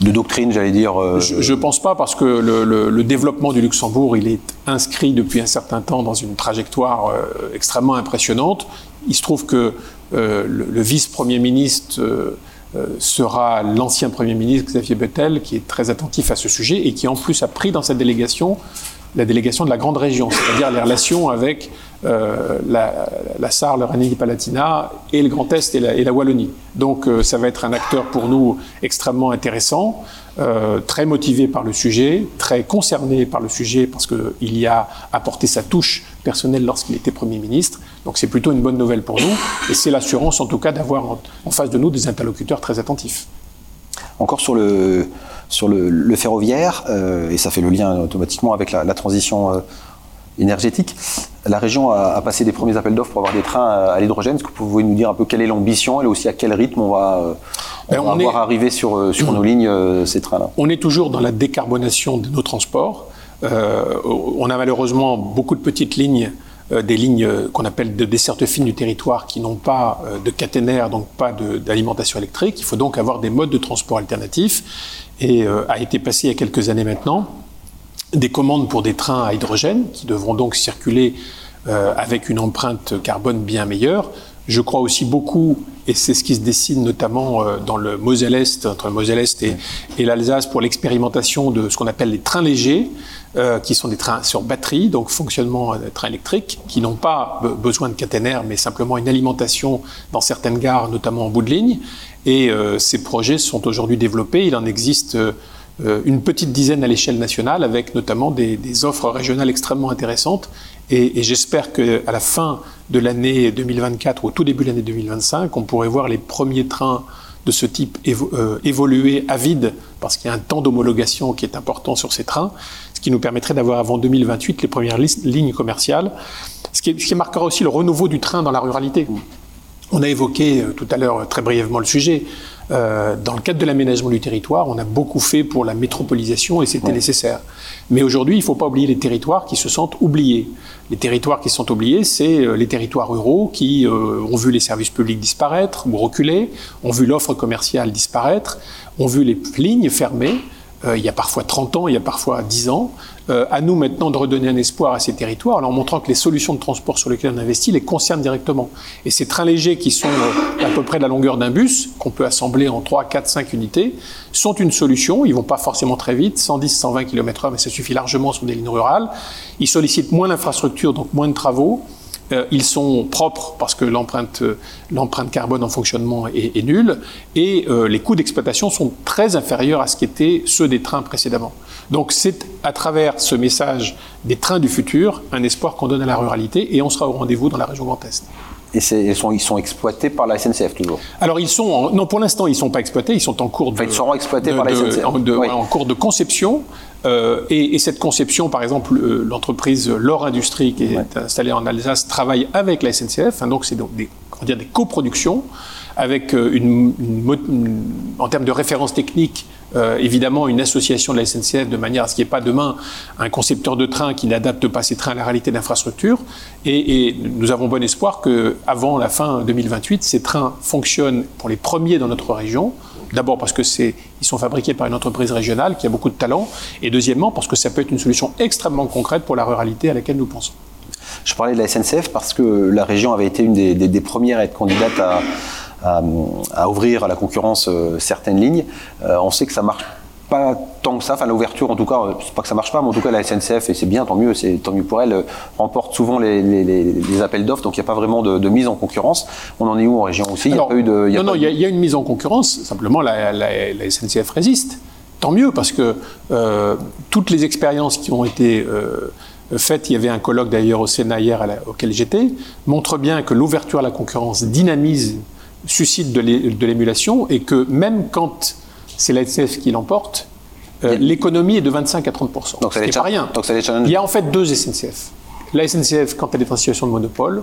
de doctrine, j'allais dire euh... Je ne pense pas, parce que le, développement du Luxembourg, il est inscrit depuis un certain temps dans une trajectoire euh, extrêmement impressionnante. Il se trouve que euh, le, le vice-premier ministre sera l'ancien Premier ministre Xavier Bettel, qui est très attentif à ce sujet et qui en plus a pris dans cette délégation la délégation de la grande région, c'est-à-dire les relations avec euh, la, la Sarre, le Rhénanie-Palatinat et le Grand Est et la, Wallonie. Donc euh, ça va être un acteur pour nous extrêmement intéressant, euh, très motivé par le sujet, très concerné par le sujet parce qu'il y a apporté sa touche personnelle lorsqu'il était Premier ministre. Donc c'est plutôt une bonne nouvelle pour nous et c'est l'assurance en tout cas d'avoir en, face de nous des interlocuteurs très attentifs. Encore sur le, sur le, ferroviaire, et ça fait le lien automatiquement avec la, transition énergétique. La région a, a, passé des premiers appels d'offres pour avoir des trains à l'hydrogène. Est-ce que vous pouvez nous dire un peu quelle est l'ambition et aussi à quel rythme on va, euh, on va on voir est... arriver sur, sur nos lignes ces trains-là? On est toujours dans la décarbonation de nos transports. on a malheureusement beaucoup de petites lignes euh, des lignes qu'on appelle de desserte fine du territoire qui n'ont pas euh, de caténaire, donc pas d'alimentation électrique. Il faut donc avoir des modes de transport alternatifs et euh, a été passé il y a quelques années maintenant des commandes pour des trains à hydrogène qui devront donc circuler euh, avec une empreinte carbone bien meilleure. Je crois aussi beaucoup, et c'est ce qui se dessine notamment euh, dans le Moselle-Est, entre le Moselle-Est et, et l'Alsace, pour l'expérimentation de ce qu'on appelle les trains légers, euh, qui sont des trains sur batterie, donc fonctionnement des trains électriques, qui n'ont pas be besoin de caténaire, mais simplement une alimentation dans certaines gares, notamment en bout de ligne. Et ces projets sont aujourd'hui développés. Il en existe une petite dizaine à l'échelle nationale, avec notamment des, offres régionales extrêmement intéressantes. Et, j'espère qu'à la fin de l'année 2024 ou au tout début de l'année 2025, on pourrait voir les premiers trains de ce type euh, évoluer à vide, parce qu'il y a un temps d'homologation qui est important sur ces trains, ce qui nous permettrait d'avoir avant 2028 les premières lignes commerciales, ce qui, marquera aussi le renouveau du train dans la ruralité. On a évoqué euh, tout à l'heure très brièvement le sujet. Euh, dans le cadre de l'aménagement du territoire, on a beaucoup fait pour la métropolisation et c'était ouais. nécessaire. Mais aujourd'hui, il ne faut pas oublier les territoires qui se sentent oubliés. Les territoires qui sont oubliés, c'est euh, les territoires ruraux qui euh, ont vu les services publics disparaître ou reculer, ont vu l'offre commerciale disparaître, ont vu les lignes fermées, il y a parfois 30 ans, il y a parfois 10 ans. À nous maintenant de redonner un espoir à ces territoires en montrant que les solutions de transport sur lesquelles on investit les concernent directement. Et ces trains légers qui sont à peu près de la longueur d'un bus, qu'on peut assembler en 3, 4, 5 unités, sont une solution. Ils vont pas forcément très vite, 110, 120 km/h, mais ça suffit largement sur des lignes rurales. Ils sollicitent moins l'infrastructure, donc moins de travaux. Euh, ils sont propres parce que l'empreinte, euh, carbone en fonctionnement est, nulle et euh, les coûts d'exploitation sont très inférieurs à ce qu'étaient ceux des trains précédemment. Donc c'est à travers ce message des trains du futur un espoir qu'on donne à la ruralité et on sera au rendez-vous dans la région Grand Est. Et ils sont, ils sont exploités par la SNCF toujours Alors ils sont, non pour l'instant ils ne sont pas exploités, ils sont en cours de... ils seront exploités par la SNCF. En, cours de conception. Euh, et, cette conception, par exemple, l'entreprise Lore Industrie qui est installée en Alsace travaille avec la SNCF, hein, donc c'est des, dire, des coproductions avec euh, une, en termes de référence technique euh, évidemment une association de la SNCF de manière à ce qu'il n'y ait pas demain un concepteur de train qui n'adapte pas ses trains à la réalité d'infrastructure. Et, et, nous avons bon espoir qu'avant la fin 2028, ces trains fonctionnent pour les premiers dans notre région. D'abord parce que c'est, ils sont fabriqués par une entreprise régionale qui a beaucoup de talent, et deuxièmement parce que ça peut être une solution extrêmement concrète pour la ruralité à laquelle nous pensons. Je parlais de la SNCF parce que la région avait été une des premières à être candidate à, à, ouvrir à la concurrence euh, certaines lignes. Euh, on sait que ça marche pas tant que ça, enfin l'ouverture en tout cas, c'est pas que ça marche pas, mais en tout cas la SNCF, et c'est bien, tant mieux, c'est tant mieux pour elle, euh, remporte souvent les, appels d'offres, donc il n'y a pas vraiment de, mise en concurrence. On en est où en région aussi? Il y a pas eu de. non, non, il y, a une mise en concurrence, simplement la, SNCF résiste. Tant mieux, parce que toutes les expériences qui ont été faites, il y avait un colloque d'ailleurs au Sénat hier auquel j'étais, montrent bien que l'ouverture à la concurrence dynamise suscite de l'émulation et que même quand c'est la SNCF qui l'emporte, euh, l'économie est de 25 à 30 Donc ça n'est pas rien. Donc ça Il y a en fait deux SNCF. La SNCF, quand elle est en situation de monopole,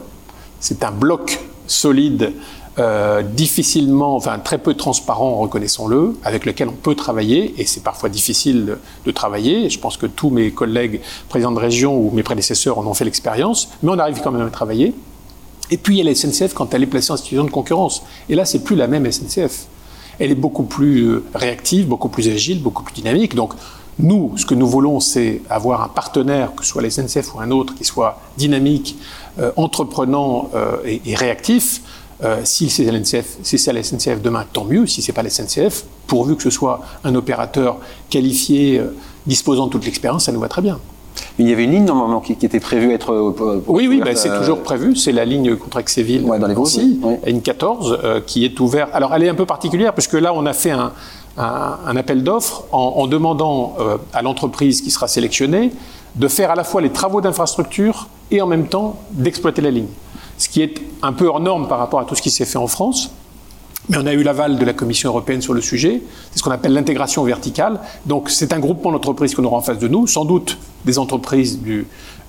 c'est un bloc solide, euh, difficilement, enfin très peu transparent, reconnaissons-le, avec lequel on peut travailler, et c'est parfois difficile de, travailler. Je pense que tous mes collègues présidents de région ou mes prédécesseurs en ont fait l'expérience, mais on arrive quand même à travailler. Et puis il y a la SNCF quand elle est placée en situation de concurrence. Et là, c'est plus la même SNCF. Elle est beaucoup plus euh, réactive, beaucoup plus agile, beaucoup plus dynamique. Donc nous, ce que nous voulons, c'est avoir un partenaire, que ce soit la SNCF ou un autre, qui soit dynamique, euh, entreprenant euh, et, réactif. si c'est la, si la SNCF demain, tant mieux. Si c'est pas la SNCF, pourvu que ce soit un opérateur qualifié, disposant de toute l'expérience, ça nous va très bien. Mais il y avait une ligne normalement qui, était prévue être. Euh, oui, oui, bah, c'est euh, toujours prévu. C'est la ligne contre Exéville ouais, dans les une 14 euh, qui est ouverte. Alors elle est un peu particulière puisque là on a fait un, appel d'offres en, demandant à l'entreprise qui sera sélectionnée de faire à la fois les travaux d'infrastructure et en même temps d'exploiter la ligne. Ce qui est un peu hors norme par rapport à tout ce qui s'est fait en France. Mais on a eu l'aval de la Commission européenne sur le sujet. C'est ce qu'on appelle l'intégration verticale. Donc c'est un groupement d'entreprises qu'on aura en face de nous, sans doute des entreprises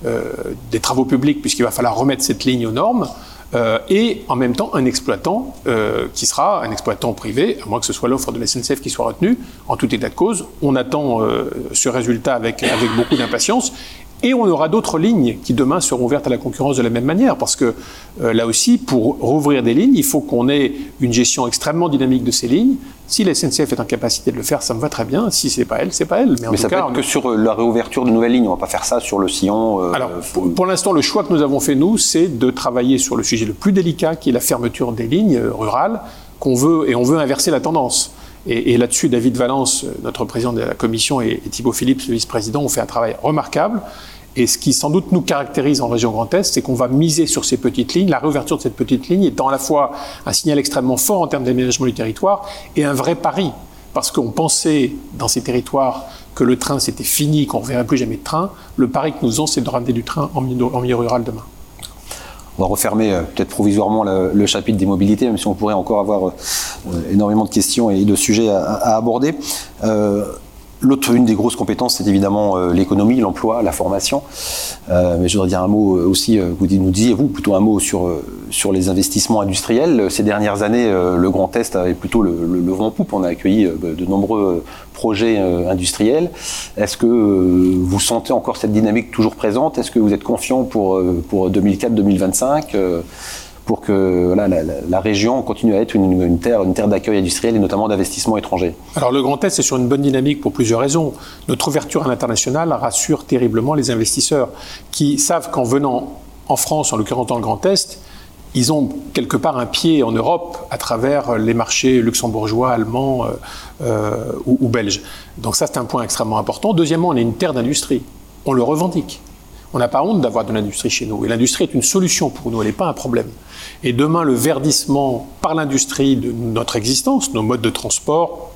euh, des travaux publics, puisqu'il va falloir remettre cette ligne aux normes, euh, et en même temps un exploitant euh, qui sera un exploitant privé, à moins que ce soit l'offre de la SNCF qui soit retenue. En tout état de cause, on attend ce résultat avec beaucoup d'impatience. Et on aura d'autres lignes qui demain seront ouvertes à la concurrence de la même manière, parce que euh, là aussi, pour rouvrir des lignes, il faut qu'on ait une gestion extrêmement dynamique de ces lignes. Si la SNCF est en capacité de le faire, ça me va très bien. Si c'est pas elle, c'est pas elle. Mais, en ça peut être que sur euh, la réouverture de nouvelles lignes. On va pas faire ça sur le sillon. Euh, Alors, pour, l'instant, le choix que nous avons fait nous, c'est de travailler sur le sujet le plus délicat, qui est la fermeture des lignes rurales, qu'on veut et on veut inverser la tendance. Et, là-dessus, David Valence, notre président de la commission, et, et Thibaut Philippe, le vice-président, ont fait un travail remarquable. Et ce qui sans doute nous caractérise en région Grand Est, c'est qu'on va miser sur ces petites lignes, la réouverture de cette petite ligne étant à la fois un signal extrêmement fort en termes d'aménagement du territoire et un vrai pari. Parce qu'on pensait dans ces territoires que le train c'était fini, qu'on ne reverrait plus jamais de train. Le pari que nous faisons, c'est de ramener du train en milieu, rural demain. On va refermer euh, peut-être provisoirement le, chapitre des mobilités, même si on pourrait encore avoir euh, énormément de questions et de sujets à, aborder. L'autre, une des grosses compétences, c'est évidemment euh, l'économie, l'emploi, la formation. Euh, mais je voudrais dire un mot euh, aussi, vous nous disiez, vous, plutôt un mot sur, sur les investissements industriels. Ces dernières années, le Grand Est avait plutôt le, le, vent poupe. On a accueilli de nombreux projets industriels. Est-ce que vous sentez encore cette dynamique toujours présente? Est-ce que vous êtes confiant pour, pour 2004-2025 pour que la, région continue à être une, terre, d'accueil industriel et notamment d'investissement étranger Alors le Grand Est, c'est sur une bonne dynamique pour plusieurs raisons. Notre ouverture à l'international rassure terriblement les investisseurs qui savent qu'en venant en France, en l'occurrence dans le Grand Est, ils ont quelque part un pied en Europe à travers les marchés luxembourgeois, allemands euh, euh, ou, ou, belges. Donc ça, c'est un point extrêmement important. Deuxièmement, on est une terre d'industrie. On le revendique. On n'a pas honte d'avoir de l'industrie chez nous. Et l'industrie est une solution pour nous, elle n'est pas un problème. Et demain, le verdissement par l'industrie de notre existence, nos modes de transport,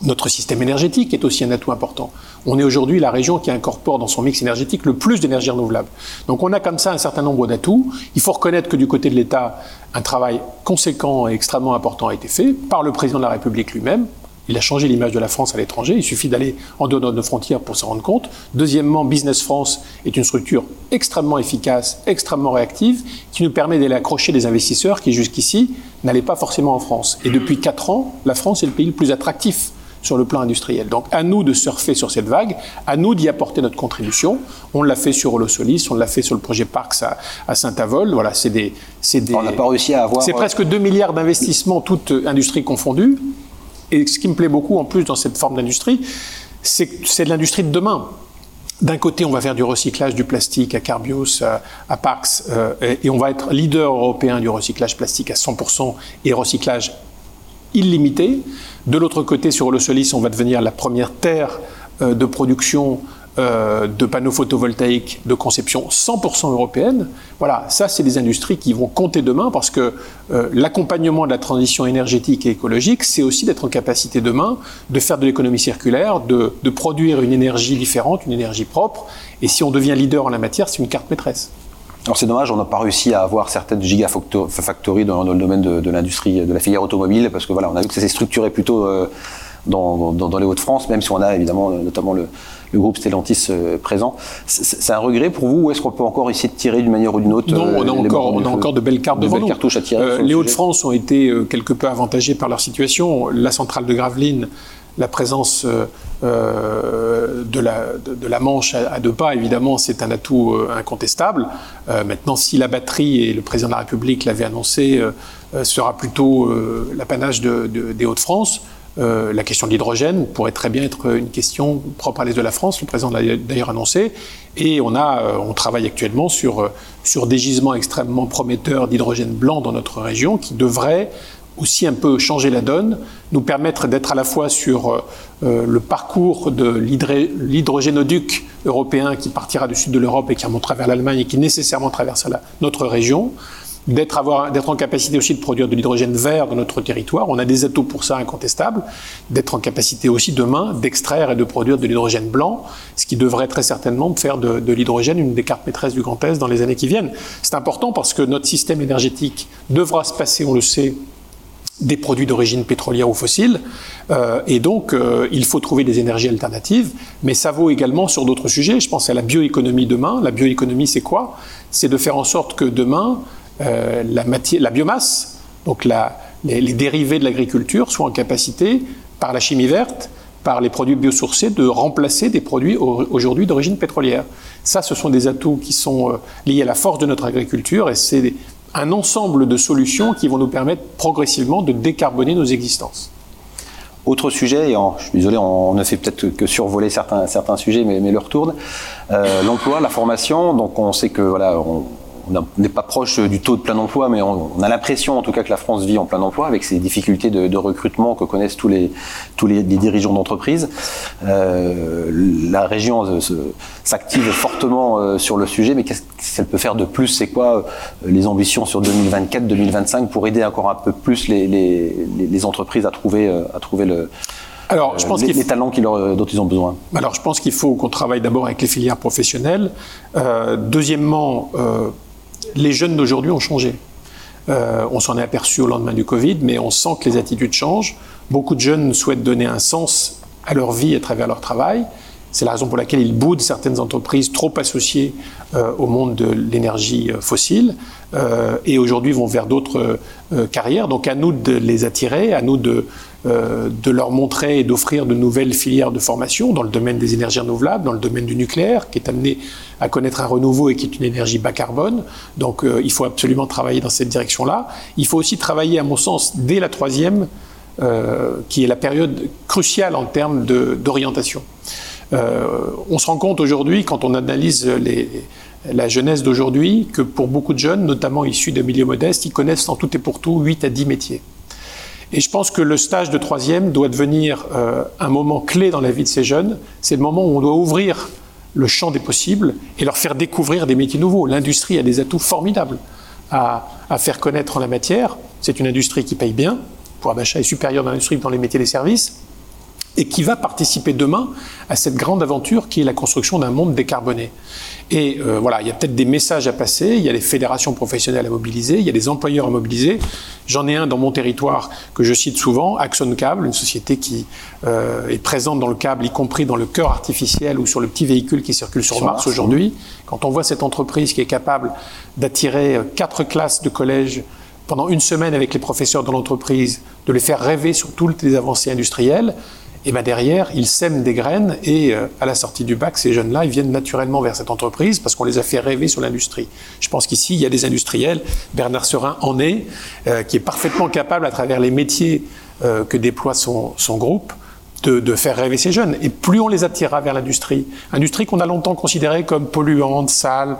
notre système énergétique est aussi un atout important. On est aujourd'hui la région qui incorpore dans son mix énergétique le plus d'énergie renouvelable. Donc on a comme ça un certain nombre d'atouts. Il faut reconnaître que du côté de l'État, un travail conséquent et extrêmement important a été fait par le président de la République lui-même, il a changé l'image de la France à l'étranger. Il suffit d'aller en dehors de nos frontières pour s'en rendre compte. Deuxièmement, Business France est une structure extrêmement efficace, extrêmement réactive, qui nous permet d'aller accrocher des investisseurs qui jusqu'ici n'allaient pas forcément en France. Et depuis quatre ans, la France est le pays le plus attractif sur le plan industriel. Donc à nous de surfer sur cette vague, à nous d'y apporter notre contribution. On l'a fait sur Holosolis, on l'a fait sur le projet Parks à, Saint-Avold. Voilà, c'est des, des, On n'a pas réussi à avoir. C'est presque 2 milliards d'investissements, toutes industries confondues. Et ce qui me plaît beaucoup en plus dans cette forme d'industrie, c'est que c'est de l'industrie de demain. D'un côté, on va faire du recyclage du plastique à Carbios, à, Pax, euh, et, on va être leader européen du recyclage plastique à 100% et recyclage illimité. De l'autre côté, sur le Solis, on va devenir la première terre euh, de production euh, de panneaux photovoltaïques de conception 100% européenne. Voilà, ça, c'est des industries qui vont compter demain parce que euh, l'accompagnement de la transition énergétique et écologique, c'est aussi d'être en capacité demain de faire de l'économie circulaire, de, produire une énergie différente, une énergie propre. Et si on devient leader en la matière, c'est une carte maîtresse. Alors c'est dommage, on n'a pas réussi à avoir certaines gigafactories dans, le domaine de, l'industrie, de la filière automobile, parce que voilà, on a vu que ça s'est structuré plutôt euh, dans, dans, les Hauts-de-France, même si on a évidemment notamment le, le groupe Stellantis euh, présent. C'est un regret pour vous ou est-ce qu'on peut encore essayer de tirer d'une manière ou d'une autre Non, on a, euh, encore, on a encore de belles cartes de devant cartouches à tirer. Euh, les Hauts-de-France ont été quelque peu avantagés par leur situation. La centrale de Gravelines la présence de, la, de, la, Manche à, deux pas, évidemment, c'est un atout incontestable. maintenant, si la batterie, et le président de la République l'avait annoncé, sera plutôt l'apanage des Hauts-de-France, euh, la question de l'hydrogène pourrait très bien être une question propre à l'Est de la France, le président l'a d'ailleurs annoncé, et on, a, euh, on travaille actuellement sur, euh, sur des gisements extrêmement prometteurs d'hydrogène blanc dans notre région qui devraient aussi un peu changer la donne, nous permettre d'être à la fois sur le parcours de l'hydrogénoduc européen qui partira du sud de l'Europe et qui remontera vers l'Allemagne et qui nécessairement traversera notre région, d'être en capacité aussi de produire de l'hydrogène vert dans notre territoire. On a des atouts pour ça incontestables. D'être en capacité aussi demain d'extraire et de produire de l'hydrogène blanc, ce qui devrait très certainement faire de, l'hydrogène une des cartes maîtresses du Grand Est dans les années qui viennent. C'est important parce que notre système énergétique devra se passer, on le sait, des produits d'origine pétrolière ou fossile, euh, et donc euh, il faut trouver des énergies alternatives, mais ça vaut également sur d'autres sujets. Je pense à la bioéconomie demain. La bioéconomie, c'est quoi? C'est de faire en sorte que demain, la, matière, la biomasse, donc les, dérivés de l'agriculture, soient en capacité, par la chimie verte, par les produits biosourcés, de remplacer des produits aujourd'hui d'origine pétrolière. Ça, ce sont des atouts qui sont euh, liés à la force de notre agriculture et c'est un ensemble de solutions qui vont nous permettre progressivement de décarboner nos existences. Autre sujet, et je suis désolé, on, ne fait peut-être que survoler certains, sujets, mais, mais leur tourne. Euh, l'emploi, la formation, donc on sait que voilà, on n'est pas proche du taux de plein emploi, mais on, a l'impression en tout cas que la France vit en plein emploi avec ces difficultés de, recrutement que connaissent tous les, tous les, dirigeants d'entreprise. Euh, la région s'active fortement euh, sur le sujet, mais qu'est-ce qu'elle peut faire de plus? C'est quoi euh, les ambitions sur 2024-2025 pour aider encore un peu plus les, les, entreprises à trouver, à trouver le, alors, je pense les, les talents dont ils ont besoin Alors, je pense qu'il faut qu'on travaille d'abord avec les filières professionnelles. deuxièmement, les jeunes d'aujourd'hui ont changé. Euh, on s'en est aperçu au lendemain du Covid, mais on sent que les attitudes changent. Beaucoup de jeunes souhaitent donner un sens à leur vie à travers leur travail. C'est la raison pour laquelle ils boudent certaines entreprises trop associées euh, au monde de l'énergie euh, fossile et aujourd'hui vont vers d'autres carrières. Donc à nous de les attirer, à nous de de leur montrer et d'offrir de nouvelles filières de formation dans le domaine des énergies renouvelables, dans le domaine du nucléaire, qui est amené à connaître un renouveau et qui est une énergie bas carbone. Donc euh, il faut absolument travailler dans cette direction-là. Il faut aussi travailler, à mon sens, dès la troisième, euh, qui est la période cruciale en termes d'orientation. on se rend compte aujourd'hui, quand on analyse la jeunesse d'aujourd'hui, que pour beaucoup de jeunes, notamment issus de milieux modestes, ils connaissent en tout et pour tout 8 à 10 métiers. Et je pense que le stage de troisième doit devenir euh, un moment clé dans la vie de ces jeunes. C'est le moment où on doit ouvrir le champ des possibles et leur faire découvrir des métiers nouveaux. L'industrie a des atouts formidables à, faire connaître en la matière. C'est une industrie qui paye bien. Le pouvoir d'achat est supérieur dans l'industrie dans les métiers des services et qui va participer demain à cette grande aventure qui est la construction d'un monde décarboné. Et euh, voilà, il y a peut-être des messages à passer, il y a les fédérations professionnelles à mobiliser, il y a des employeurs à mobiliser. J'en ai un dans mon territoire que je cite souvent, Axon Cable, une société qui euh, est présente dans le câble, y compris dans le cœur artificiel ou sur le petit véhicule qui circule sur, Mars, aujourd'hui. Quand on voit cette entreprise qui est capable d'attirer euh, quatre classes de collège pendant une semaine avec les professeurs de l'entreprise, de les faire rêver sur toutes les avancées industrielles, et ben derrière, ils sèment des graines et euh, à la sortie du bac, ces jeunes-là, ils viennent naturellement vers cette entreprise parce qu'on les a fait rêver sur l'industrie. Je pense qu'ici, il y a des industriels, Bernard Serin en est, euh, qui est parfaitement capable, à travers les métiers euh, que déploie son, son groupe, de, de, faire rêver ces jeunes. Et plus on les attirera vers l'industrie, industrie qu'on a longtemps considérée comme polluante, sale,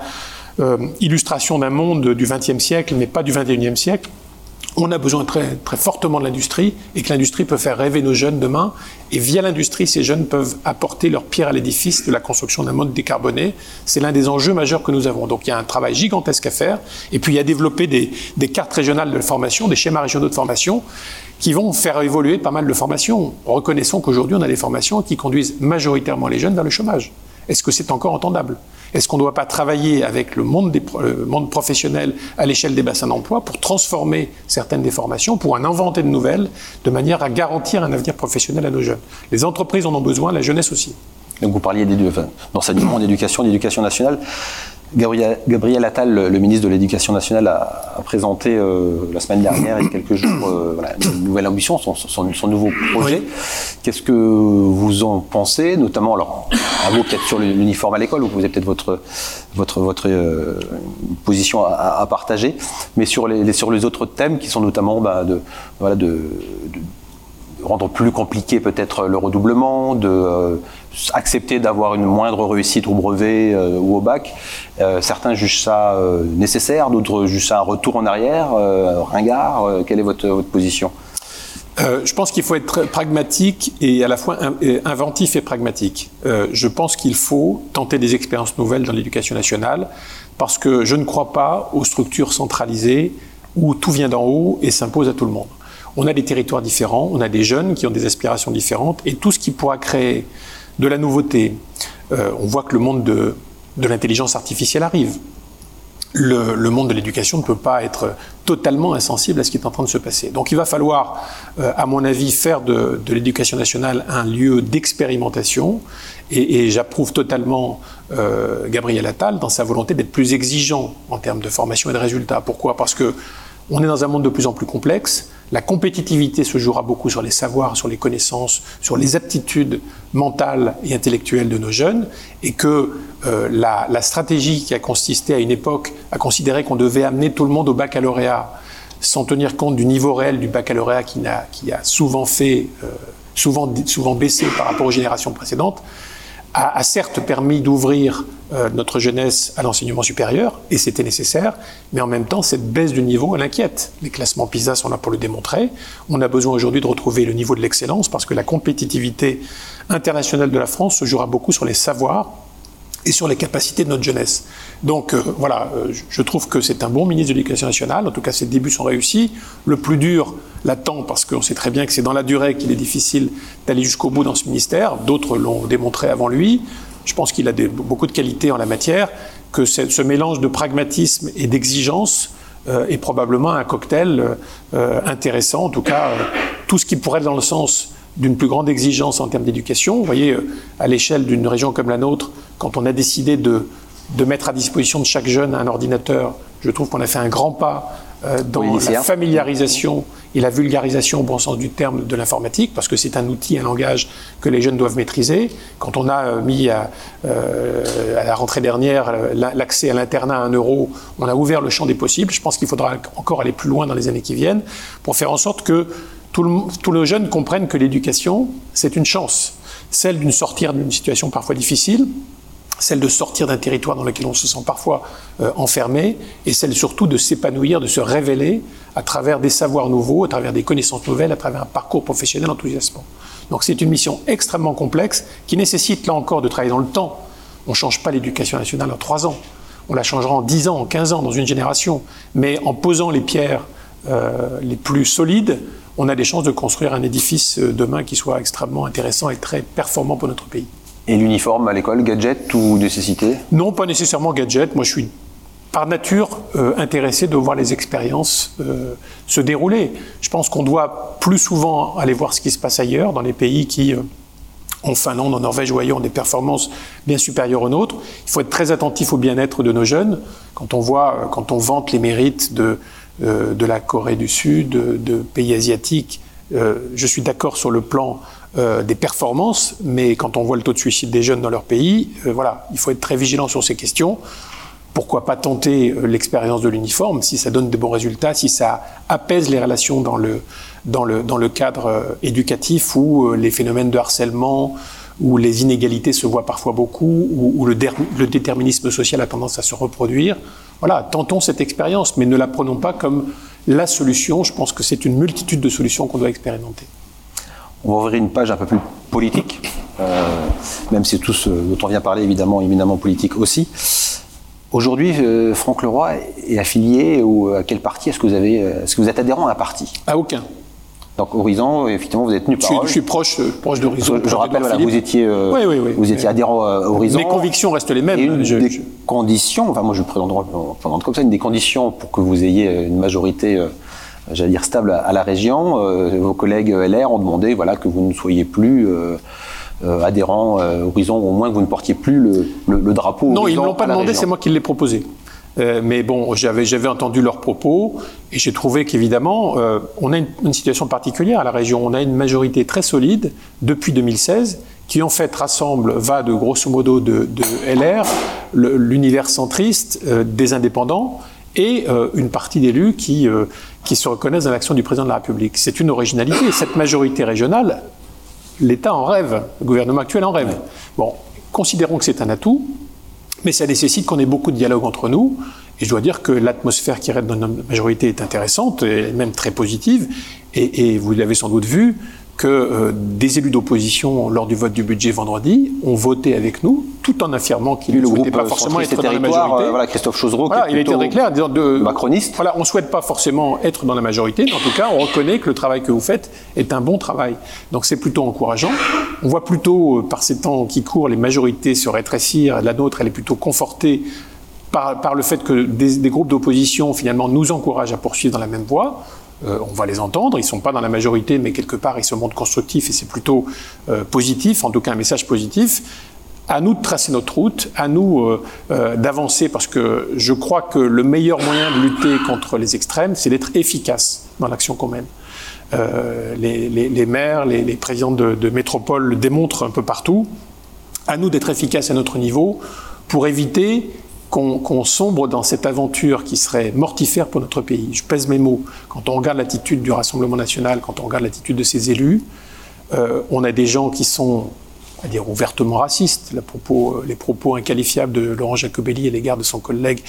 illustration d'un monde du XXe siècle, mais pas du XXIe siècle, on a besoin très, très fortement de l'industrie et que l'industrie peut faire rêver nos jeunes demain. Et via l'industrie, ces jeunes peuvent apporter leur pierre à l'édifice de la construction d'un monde décarboné. C'est l'un des enjeux majeurs que nous avons. Donc il y a un travail gigantesque à faire. Et puis il y a développé des, des cartes régionales de formation, des schémas régionaux de formation qui vont faire évoluer pas mal de formations. Reconnaissons qu'aujourd'hui, on a des formations qui conduisent majoritairement les jeunes vers le chômage. Est-ce que c'est encore entendable? Est-ce qu'on ne doit pas travailler avec le monde, des, professionnel à l'échelle des bassins d'emploi pour transformer certaines des formations, pour en inventer de nouvelles, de manière à garantir un avenir professionnel à nos jeunes? Les entreprises en ont besoin, la jeunesse aussi. Donc vous parliez d'enseignement, d'éducation, d'éducation nationale. Gabriel, Attal, le, ministre de l'Éducation nationale, a, présenté euh, la semaine dernière, il y a quelques jours, euh, une nouvelle ambition, son, nouveau projet. Qu'est-ce que vous en pensez, notamment, alors, à vous peut-être sur l'uniforme à l'école, où vous avez peut-être votre, votre, votre euh, position à, partager, mais sur les, sur les autres thèmes qui sont notamment bah, de, voilà, de, rendre plus compliqué peut-être le redoublement, de accepter d'avoir une moindre réussite au brevet euh, ou au bac. Euh, certains jugent ça euh, nécessaire, d'autres jugent ça un retour en arrière, ringard. quelle est votre position? Je pense qu'il faut être pragmatique et à la fois inventif et pragmatique. je pense qu'il faut tenter des expériences nouvelles dans l'éducation nationale parce que je ne crois pas aux structures centralisées où tout vient d'en haut et s'impose à tout le monde. On a des territoires différents, on a des jeunes qui ont des aspirations différentes et tout ce qui pourra créer de la nouveauté. Euh, on voit que le monde de, l'intelligence artificielle arrive. Le, monde de l'éducation ne peut pas être totalement insensible à ce qui est en train de se passer. Donc il va falloir, euh, à mon avis, faire de, l'éducation nationale un lieu d'expérimentation. Et, j'approuve totalement euh, Gabriel Attal dans sa volonté d'être plus exigeant en termes de formation et de résultats. Pourquoi? Parce que on est dans un monde de plus en plus complexe. La compétitivité se jouera beaucoup sur les savoirs, sur les connaissances, sur les aptitudes mentales et intellectuelles de nos jeunes, et que euh, la, stratégie qui a consisté à une époque à considérer qu'on devait amener tout le monde au baccalauréat sans tenir compte du niveau réel du baccalauréat qui a, souvent fait, euh, souvent, souvent baissé par rapport aux générations précédentes, a, certes permis d'ouvrir euh, notre jeunesse à l'enseignement supérieur, et c'était nécessaire, mais en même temps, cette baisse du niveau, elle inquiète. Les classements PISA sont là pour le démontrer. On a besoin aujourd'hui de retrouver le niveau de l'excellence, parce que la compétitivité internationale de la France se jouera beaucoup sur les savoirs et sur les capacités de notre jeunesse. Donc euh, voilà, euh, je trouve que c'est un bon ministre de l'Éducation nationale, en tout cas ses débuts sont réussis. Le plus dur l'attend parce qu'on sait très bien que c'est dans la durée qu'il est difficile d'aller jusqu'au bout dans ce ministère, d'autres l'ont démontré avant lui. Je pense qu'il a beaucoup de qualités en la matière, que ce mélange de pragmatisme et d'exigence euh, est probablement un cocktail intéressant, en tout cas tout ce qui pourrait être dans le sens d'une plus grande exigence en termes d'éducation. Vous voyez, à l'échelle d'une région comme la nôtre, quand on a décidé de, mettre à disposition de chaque jeune un ordinateur, je trouve qu'on a fait un grand pas euh, dans la familiarisation et la vulgarisation au bon sens du terme de l'informatique, parce que c'est un outil, un langage que les jeunes doivent maîtriser. Quand on a mis à, à la rentrée dernière l'accès à l'internat à un euro, on a ouvert le champ des possibles. Je pense qu'il faudra encore aller plus loin dans les années qui viennent pour faire en sorte que tous les jeunes comprennent que l'éducation, c'est une chance. Celle d'une sortir d'une situation parfois difficile, celle de sortir d'un territoire dans lequel on se sent parfois euh, enfermé, et celle surtout de s'épanouir, de se révéler à travers des savoirs nouveaux, à travers des connaissances nouvelles, à travers un parcours professionnel enthousiasmant. Donc c'est une mission extrêmement complexe qui nécessite là encore de travailler dans le temps. On ne change pas l'éducation nationale en trois ans, on la changera en dix ans, en quinze ans, dans une génération, mais en posant les pierres euh, les plus solides, on a des chances de construire un édifice euh, demain qui soit extrêmement intéressant et très performant pour notre pays. Et l'uniforme à l'école, gadget ou nécessité? Non, pas nécessairement gadget. Moi, je suis par nature euh, intéressé de voir les expériences euh, se dérouler. Je pense qu'on doit plus souvent aller voir ce qui se passe ailleurs, dans les pays qui, en Finlande, en Norvège ou ailleurs, des performances bien supérieures aux nôtres. Il faut être très attentif au bien-être de nos jeunes. Quand on voit, quand on vante les mérites de euh, de la Corée du Sud, de, pays asiatiques. Euh, je suis d'accord sur le plan euh, des performances, mais quand on voit le taux de suicide des jeunes dans leur pays, voilà, il faut être très vigilant sur ces questions. Pourquoi pas tenter l'expérience de l'uniforme si ça donne de bons résultats, si ça apaise les relations dans le, dans le, dans le cadre éducatif où les phénomènes de harcèlement, où les inégalités se voient parfois beaucoup, où, le, le, déterminisme social a tendance à se reproduire. Voilà, tentons cette expérience, mais ne la prenons pas comme la solution. Je pense que c'est une multitude de solutions qu'on doit expérimenter. On va ouvrir une page un peu plus politique, euh, même si tout ce dont on vient parler évidemment éminemment politique aussi. Aujourd'hui, euh, Franck Leroy est affilié ou à quel parti Est-ce que vous avez, est-ce que vous êtes adhérent à un parti? À aucun. Donc Horizon, effectivement, vous êtes tenu par. Je, suis proche, euh, proche d'Horizon. Je, rappelle, voilà, vous étiez, euh, vous étiez adhérent à Horizon. Mes convictions restent les mêmes. Et une des conditions, enfin moi je présente comme ça, une des conditions pour que vous ayez une majorité, euh, j'allais dire stable à, la région, vos collègues LR ont demandé, voilà, que vous ne soyez plus. adhérent Horizon, au moins que vous ne portiez plus le, le, drapeau. Non, ils ne l'ont pas demandé, c'est moi qui l'ai proposé. Euh, mais bon, j'avais entendu leurs propos et j'ai trouvé qu'évidemment, euh, on a une, situation particulière à la région. On a une majorité très solide depuis 2016 qui en fait rassemble, va de grosso modo de, LR, l'univers centriste, euh, des indépendants et une partie d'élus qui, qui se reconnaissent dans l'action du président de la République. C'est une originalité. Cette majorité régionale, l'État en rêve, le gouvernement actuel en rêve. Bon, considérons que c'est un atout. Mais ça nécessite qu'on ait beaucoup de dialogue entre nous. Et je dois dire que l'atmosphère qui reste dans notre majorité est intéressante et même très positive. Et, et vous l'avez sans doute vu, que euh, des élus d'opposition, lors du vote du budget vendredi, ont voté avec nous, tout en affirmant qu'ils ne souhaitaient pas euh, forcément être dans la majorité. Euh, voilà, Christophe Chauzereau, voilà, il été très clair, disant de, macroniste. Voilà, on ne souhaite pas forcément être dans la majorité, mais en tout cas, on reconnaît que le travail que vous faites est un bon travail. Donc c'est plutôt encourageant. On voit plutôt, par ces temps qui courent, les majorités se rétrécir. La nôtre, elle est plutôt confortée par, par le fait que des, des groupes d'opposition, finalement, nous encouragent à poursuivre dans la même voie. Euh, on va les entendre. Ils ne sont pas dans la majorité, mais quelque part, ils se montrent constructifs et c'est plutôt euh, positif, en tout cas un message positif. À nous de tracer notre route, à nous euh, d'avancer, parce que je crois que le meilleur moyen de lutter contre les extrêmes, c'est d'être efficace dans l'action qu'on mène. Les, maires, les, présidents de, de métropole le démontrent un peu partout. À nous d'être efficaces à notre niveau pour éviter qu'on sombre dans cette aventure qui serait mortifère pour notre pays. Je pèse mes mots. Quand on regarde l'attitude du Rassemblement national, quand on regarde l'attitude de ses élus, euh, on a des gens qui sont, à dire, ouvertement racistes. Euh, les propos inqualifiables de Laurent Jacobelli à l'égard de son collègue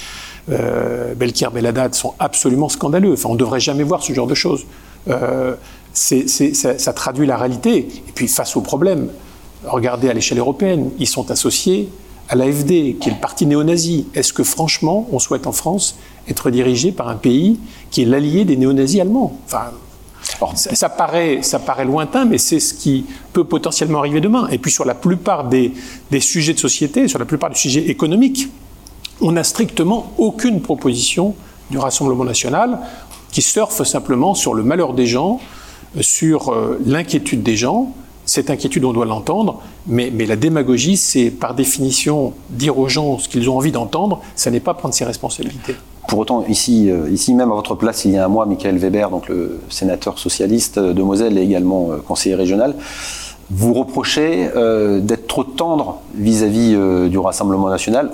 euh, Belkir Belhaddad sont absolument scandaleux. Enfin, on ne devrait jamais voir ce genre de choses. Euh, ça, ça traduit la réalité. Et puis, face au problème, regardez à l'échelle européenne, ils sont associés à l'AFD, qui est le parti néo-nazi. Est-ce que franchement, on souhaite en France être dirigé par un pays qui est l'allié des néo-nazis allemands? Enfin, ça, paraît, ça paraît lointain, mais c'est ce qui peut potentiellement arriver demain. Et puis sur la plupart des, des sujets de société, sur la plupart des sujets économiques, on n'a strictement aucune proposition du Rassemblement national qui surfe simplement sur le malheur des gens, sur euh, l'inquiétude des gens, cette inquiétude, on doit l'entendre, mais, la démagogie, c'est par définition dire aux gens ce qu'ils ont envie d'entendre, ça n'est pas prendre ses responsabilités. Pour autant, ici, ici même à votre place, il y a un mois, Michael Weber, donc le sénateur socialiste de Moselle et également conseiller régional, vous reprochez d'être trop tendre vis-à-vis du Rassemblement national,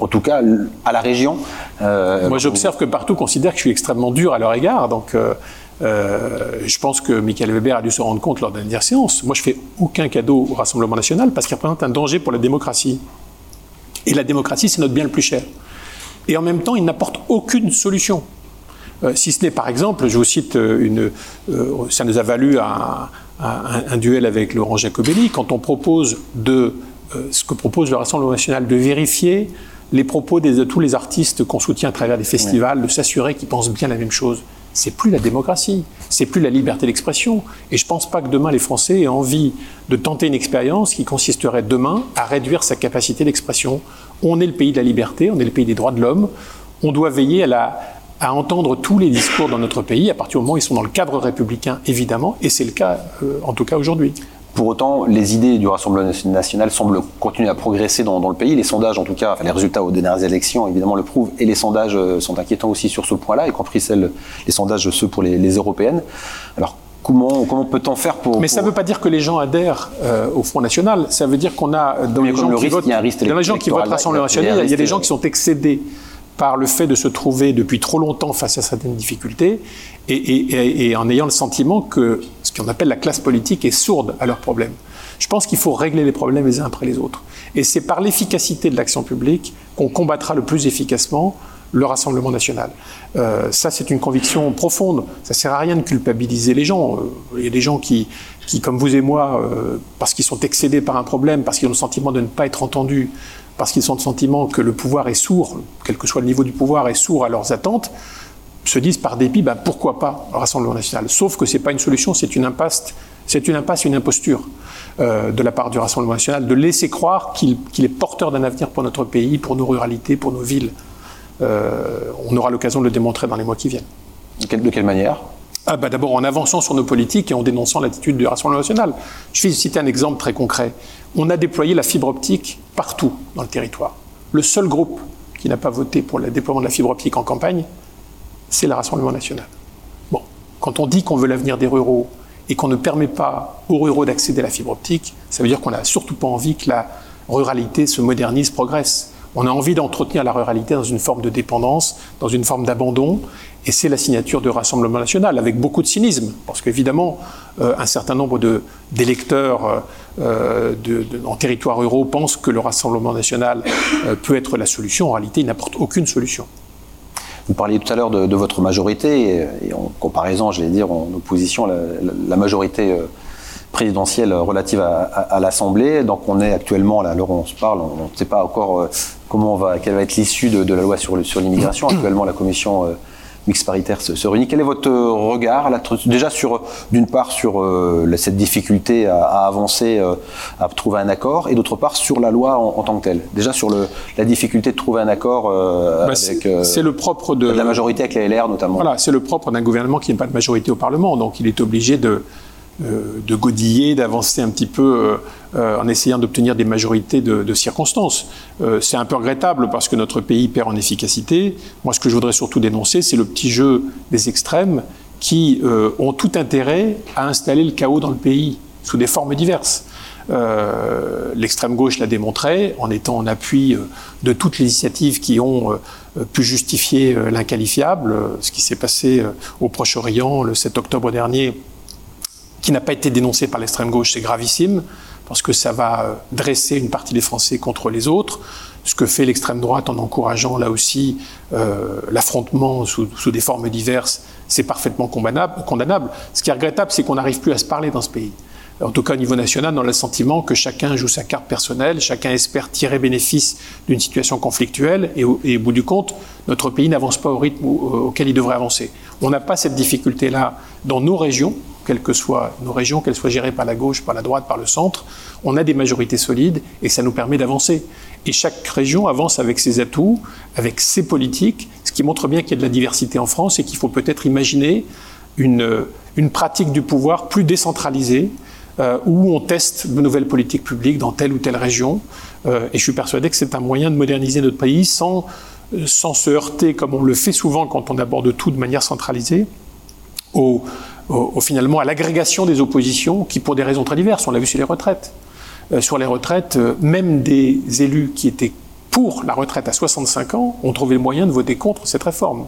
en tout cas à la région. Moi, j'observe que partout considère que je suis extrêmement dur à leur égard, donc euh, je pense que Michael Weber a dû se rendre compte lors de la dernière séance. Moi, je fais aucun cadeau au Rassemblement national parce qu'il représente un danger pour la démocratie. Et la démocratie, c'est notre bien le plus cher. Et en même temps, il n'apporte aucune solution. Euh, si ce n'est, par exemple, je vous cite euh, ça nous a valu un, un, duel avec Laurent Jacobelli quand on propose de. ce que propose le Rassemblement national, de vérifier les propos de tous les artistes qu'on soutient à travers des festivals, de s'assurer qu'ils pensent bien la même chose c'est plus la démocratie, c'est plus la liberté d'expression. Et je ne pense pas que demain les Français aient envie de tenter une expérience qui consisterait demain à réduire sa capacité d'expression. On est le pays de la liberté, on est le pays des droits de l'homme. On doit veiller à, à, entendre tous les discours dans notre pays à partir du moment où ils sont dans le cadre républicain, évidemment, et c'est le cas euh, en tout cas aujourd'hui. Pour autant, les idées du Rassemblement national semblent continuer à progresser dans, le pays. Les sondages, en tout cas, les résultats aux dernières élections, évidemment, le prouvent. Et les sondages euh, sont inquiétants aussi sur ce point-là, y compris celles, les sondages, ceux pour les, européennes. Alors, Comment, comment peut-on faire pour... Mais ça ne veut pas dire que les gens adhèrent euh, au Front National. Ça veut dire qu'on a... Dans les, gens qui votent, dans les gens qui votent Rassemblement National, il y a des gens qui sont excédés par le fait de se trouver depuis trop longtemps face à certaines difficultés et, en ayant le sentiment que ce qu'on appelle la classe politique est sourde à leurs problèmes. Je pense qu'il faut régler les problèmes les uns après les autres. Et c'est par l'efficacité de l'action publique qu'on combattra le plus efficacement le Rassemblement national. Euh, ça, c'est une conviction profonde. Ça sert à rien de culpabiliser les gens. Euh, il y a des gens qui, qui comme vous et moi, euh, parce qu'ils sont excédés par un problème, parce qu'ils ont le sentiment de ne pas être entendus, parce qu'ils ont le sentiment que le pouvoir est sourd, quel que soit le niveau du pouvoir, est sourd à leurs attentes, se disent par dépit, ben pourquoi pas le Rassemblement national Sauf que ce n'est pas une solution, c'est une impasse, c'est une impasse, une imposture euh, de la part du Rassemblement national, de laisser croire qu'il est porteur d'un avenir pour notre pays, pour nos ruralités, pour nos villes. Euh, on aura l'occasion de le démontrer dans les mois qui viennent. De quelle manière? Ah bah D'abord en avançant sur nos politiques et en dénonçant l'attitude du Rassemblement national. Je vais citer un exemple très concret. On a déployé la fibre optique partout dans le territoire. Le seul groupe qui n'a pas voté pour le déploiement de la fibre optique en campagne, c'est le Rassemblement national. Bon, quand on dit qu'on veut l'avenir des ruraux et qu'on ne permet pas aux ruraux d'accéder à la fibre optique, ça veut dire qu'on n'a surtout pas envie que la ruralité se modernise, progresse. On a envie d'entretenir la ruralité dans une forme de dépendance, dans une forme d'abandon, et c'est la signature du Rassemblement national, avec beaucoup de cynisme, parce qu'évidemment, euh, un certain nombre d'électeurs euh, en territoires ruraux pensent que le Rassemblement national euh, peut être la solution. En réalité, il n'apporte aucune solution. Vous parliez tout à l'heure de, votre majorité, et, en comparaison, je vais dire, en opposition, la, la, majorité euh, présidentielle relative à, l'Assemblée. Donc on est actuellement, là, alors on se parle, on ne sait pas encore comment on va, quelle va être l'issue de, la loi sur, l'immigration. Actuellement, la commission mixte paritaire se, réunit. Quel est votre regard déjà sur, d'une part, sur euh, cette difficulté à, avancer, euh, à trouver un accord, et d'autre part sur la loi en, tant que telle? Déjà sur le, la difficulté de trouver un accord euh, bah, avec c'est le propre de, la majorité avec la LR notamment. Voilà, c'est le propre d'un gouvernement qui n'a pas de majorité au Parlement, donc il est obligé de euh, de godiller, d'avancer un petit peu euh, en essayant d'obtenir des majorités de, circonstances. Euh, c'est un peu regrettable parce que notre pays perd en efficacité. Moi, ce que je voudrais surtout dénoncer, c'est le petit jeu des extrêmes qui ont tout intérêt à installer le chaos dans le pays sous des formes diverses. L'extrême gauche l'a démontré en étant en appui de toutes les initiatives qui ont pu justifier l'inqualifiable. Ce qui s'est passé au Proche-Orient le 7 octobre dernier qui n'a pas été dénoncé par l'extrême gauche, c'est gravissime, parce que ça va euh, dresser une partie des Français contre les autres. Ce que fait l'extrême droite en encourageant là aussi euh, l'affrontement sous, des formes diverses, c'est parfaitement condamnable. Ce qui est regrettable, c'est qu'on n'arrive plus à se parler dans ce pays. En tout cas, au niveau national, on a le sentiment que chacun joue sa carte personnelle, chacun espère tirer bénéfice d'une situation conflictuelle, et au, bout du compte, notre pays n'avance pas au rythme auquel il devrait avancer. On n'a pas cette difficulté-là dans nos régions, quelles que soient nos régions, qu'elles soient gérées par la gauche, par la droite, par le centre, on a des majorités solides et ça nous permet d'avancer. Et chaque région avance avec ses atouts, avec ses politiques, ce qui montre bien qu'il y a de la diversité en France et qu'il faut peut-être imaginer une, une pratique du pouvoir plus décentralisée, euh, où on teste de nouvelles politiques publiques dans telle ou telle région. Euh, et je suis persuadé que c'est un moyen de moderniser notre pays sans sans se heurter, comme on le fait souvent quand on aborde tout de manière centralisée, au, finalement à l'agrégation des oppositions qui, pour des raisons très diverses, on l'a vu sur les retraites. Euh, sur les retraites, euh, même des élus qui étaient pour la retraite à 65 ans ont trouvé le moyen de voter contre cette réforme.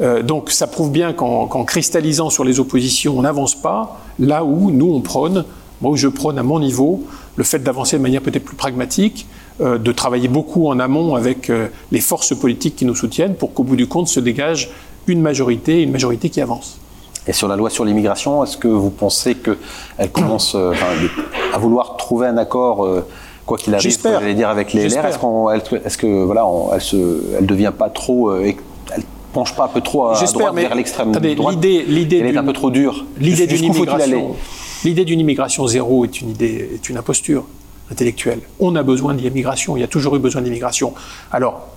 Euh, donc ça prouve bien qu'en cristallisant sur les oppositions, on n'avance pas là où nous on prône, moi où je prône à mon niveau, le fait d'avancer de manière peut-être plus pragmatique, de travailler beaucoup en amont avec les forces politiques qui nous soutiennent pour qu'au bout du compte se dégage une majorité, une majorité qui avance. Et sur la loi sur l'immigration, est-ce que vous pensez qu'elle commence à vouloir trouver un accord quoi qu'il arrive, j'allais dire avec les LR, est-ce, que voilà, elle, se, elle devient pas trop, penche pas un peu trop à, droite vers l'extrême droite? L'idée, l'idée elle est un peu trop dure. L'idée d'une immigration, l'idée d'une immigration zéro est une idée, est une imposture intellectuelle. On a besoin d'immigration. Il y a toujours eu besoin d'immigration. Alors,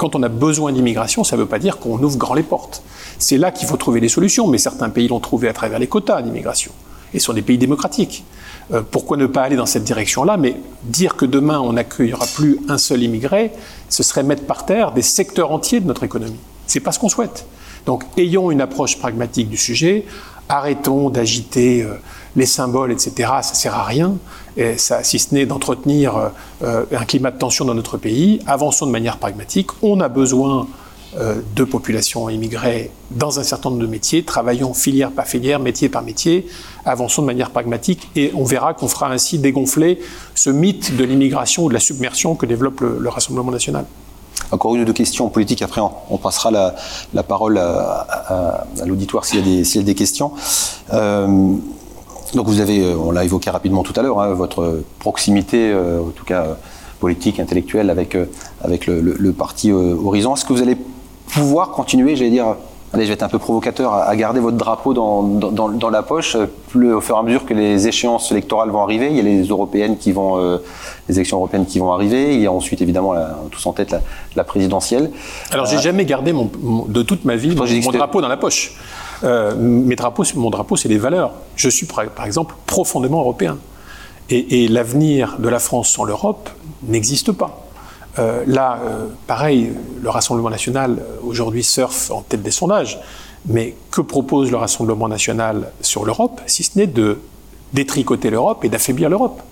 quand on a besoin d'immigration, ça ne veut pas dire qu'on ouvre grand les portes. C'est là qu'il faut trouver les solutions. Mais certains pays l'ont trouvé à travers les quotas d'immigration. Et sont des pays démocratiques. Euh, pourquoi ne pas aller dans cette direction-là? Mais dire que demain on n'accueillera plus un seul immigré, ce serait mettre par terre des secteurs entiers de notre économie. C'est pas ce qu'on souhaite. Donc ayons une approche pragmatique du sujet, arrêtons d'agiter euh, les symboles, etc. Ça sert à rien, si ce n'est d'entretenir euh, euh, un climat de tension dans notre pays. Avançons de manière pragmatique. On a besoin de populations immigrées dans un certain nombre de métiers. Travaillons filière par filière, métier par métier. Avançons de manière pragmatique et on verra qu'on fera ainsi dégonfler ce mythe de l'immigration ou de la submersion que développe le Rassemblement national. Encore une ou deux questions politiques, après on, passera la, parole à, l'auditoire s'il y, a des questions. Euh, donc vous avez, euh, on l'a évoqué rapidement tout à l'heure, hein, votre proximité, euh, en tout cas politique, intellectuelle, avec, avec le parti Horizon. Est-ce que vous allez pouvoir continuer, j'allais dire, allez, je vais être un peu provocateur, à, garder votre drapeau dans, dans, la poche, plus au fur et à mesure que les échéances électorales vont arriver. Il y a les européennes qui vont, euh, les élections européennes qui vont arriver. Il y a ensuite évidemment tous en tête la, présidentielle. Alors j'ai euh, jamais gardé mon, de toute ma vie mon, drapeau dans la poche. Euh, mes drapeaux, mon drapeau, c'est des valeurs. Je suis par exemple profondément européen. Et, l'avenir de la France sans l'Europe n'existe pas. Euh, là, euh, pareil, le Rassemblement national aujourd'hui surfe en tête des sondages, mais que propose le Rassemblement national sur l'Europe, si ce n'est de détricoter l'Europe et d'affaiblir l'Europe?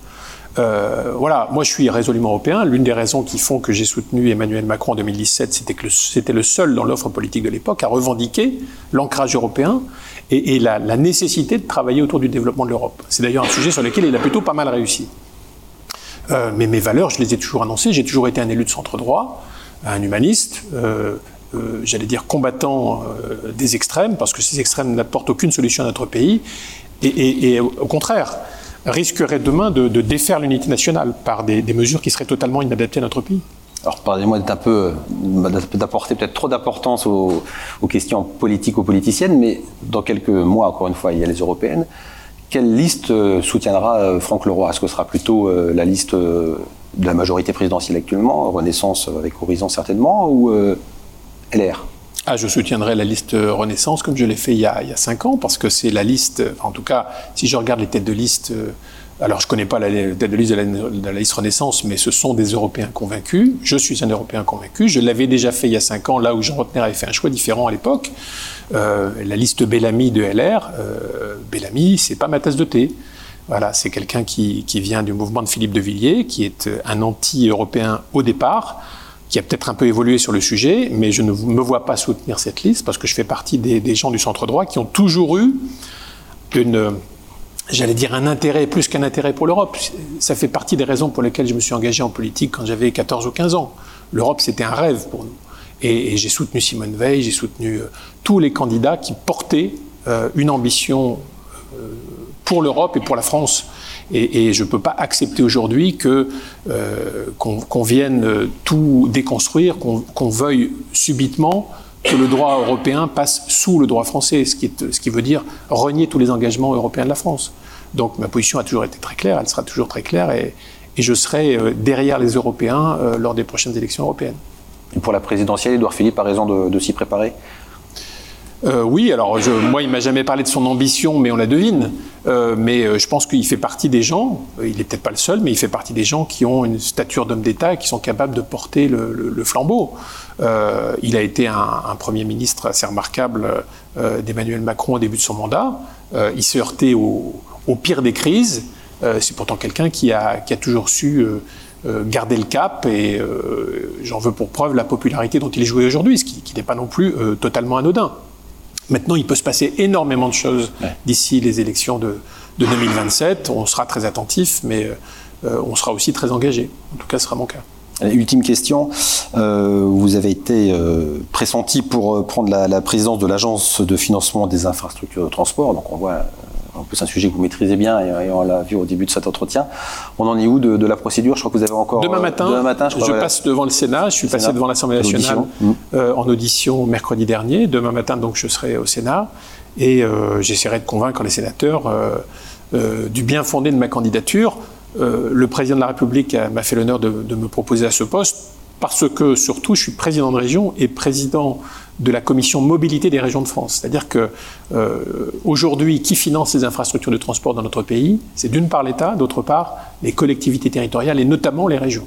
Voilà, moi je suis résolument européen. L'une des raisons qui font que j'ai soutenu Emmanuel Macron en 2017, c'était que c'était le seul dans l'offre politique de l'époque à revendiquer l'ancrage européen et, la, nécessité de travailler autour du développement de l'Europe. C'est d'ailleurs un sujet sur lequel il a plutôt pas mal réussi. Euh, mais mes valeurs, je les ai toujours annoncées. J'ai toujours été un élu de centre droit, un humaniste, euh, euh, j'allais dire combattant des extrêmes, parce que ces extrêmes n'apportent aucune solution à notre pays, et, au contraire risqueraient demain de, défaire l'unité nationale par des, mesures qui seraient totalement inadaptées à notre pays? Alors, pardonnez-moi d'être un peu, d'apporter peut-être trop d'importance aux, aux, questions politiques, aux politiciennes, mais dans quelques mois, encore une fois, il y a les européennes. Quelle liste euh, soutiendra euh, Franck Leroy? Est-ce que ce sera plutôt euh, la liste de la majorité présidentielle actuellement, Renaissance avec Horizon certainement, ou LR ah, je soutiendrai la liste Renaissance comme je l'ai fait il y, a, il cinq ans, parce que c'est la liste, en tout cas, si je regarde les têtes de liste alors, je ne connais pas la tête de liste de la, liste Renaissance, mais ce sont des Européens convaincus. Je suis un Européen convaincu. Je l'avais déjà fait il y a cinq ans, là où Jean Rotner avait fait un choix différent à l'époque. Euh, la liste Bellamy de LR, euh, Bellamy, c'est pas ma tasse de thé. Voilà, c'est quelqu'un qui, qui, vient du mouvement de Philippe de Villiers, qui est un anti-européen au départ, qui a peut-être un peu évolué sur le sujet, mais je ne me vois pas soutenir cette liste parce que je fais partie des, gens du centre droit qui ont toujours eu j'allais dire un intérêt plus qu'un intérêt pour l'Europe. Ça fait partie des raisons pour lesquelles je me suis engagé en politique quand j'avais 14 ou 15 ans. L'Europe, c'était un rêve pour nous. Et, j'ai soutenu Simone Veil, j'ai soutenu euh, tous les candidats qui portaient euh, une ambition euh, pour l'Europe et pour la France. Et, je ne peux pas accepter aujourd'hui que qu'on vienne tout déconstruire, qu'on veuille subitement que le droit européen passe sous le droit français, ce qui, veut dire renier tous les engagements européens de la France. Donc ma position a toujours été très claire, elle sera toujours très claire, et, je serai euh, derrière les Européens euh, lors des prochaines élections européennes. Et pour la présidentielle, Édouard Philippe a raison de, s'y préparer euh, oui, alors moi, il m'a jamais parlé de son ambition, mais on la devine. Euh, mais euh, je pense qu'il fait partie des gens, il n'est peut-être pas le seul, mais il fait partie des gens qui ont une stature d'homme d'État et qui sont capables de porter le, flambeau. Il a été un, Premier ministre assez remarquable d'Emmanuel Macron au début de son mandat. Il s'est heurté au, pire des crises. C'est pourtant quelqu'un qui a, toujours su garder le cap et j'en veux pour preuve la popularité dont il est joué aujourd'hui, ce qui n'est pas non plus totalement anodin. Maintenant, il peut se passer énormément de choses ouais. d'ici les élections de, de, 2027. On sera très attentif, mais euh, on sera aussi très engagé. En tout cas, ce sera mon cas. Ultime question, euh, vous avez été euh, pressenti pour prendre la, la présidence de l'Agence de financement des infrastructures de transport, donc on voit en plus un sujet que vous maîtrisez bien et, et on l'a vu au début de cet entretien. On en est où de, de, la procédure? Je crois que vous avez encore... Demain matin, demain matin je, je passe devant le Sénat, je suis passé devant l'Assemblée nationale mmh. euh, en audition mercredi dernier. Demain matin, donc, je serai au Sénat et euh, j'essaierai de convaincre les sénateurs euh, euh du bien fondé de ma candidature. Euh, le président de la République m'a fait l'honneur de, de me proposer à ce poste parce que surtout je suis président de région et président de la commission mobilité des régions de France. C'est-à-dire que euh, aujourd'hui, qui finance les infrastructures de transport dans notre pays? C'est d'une part l'État, d'autre part les collectivités territoriales et notamment les régions.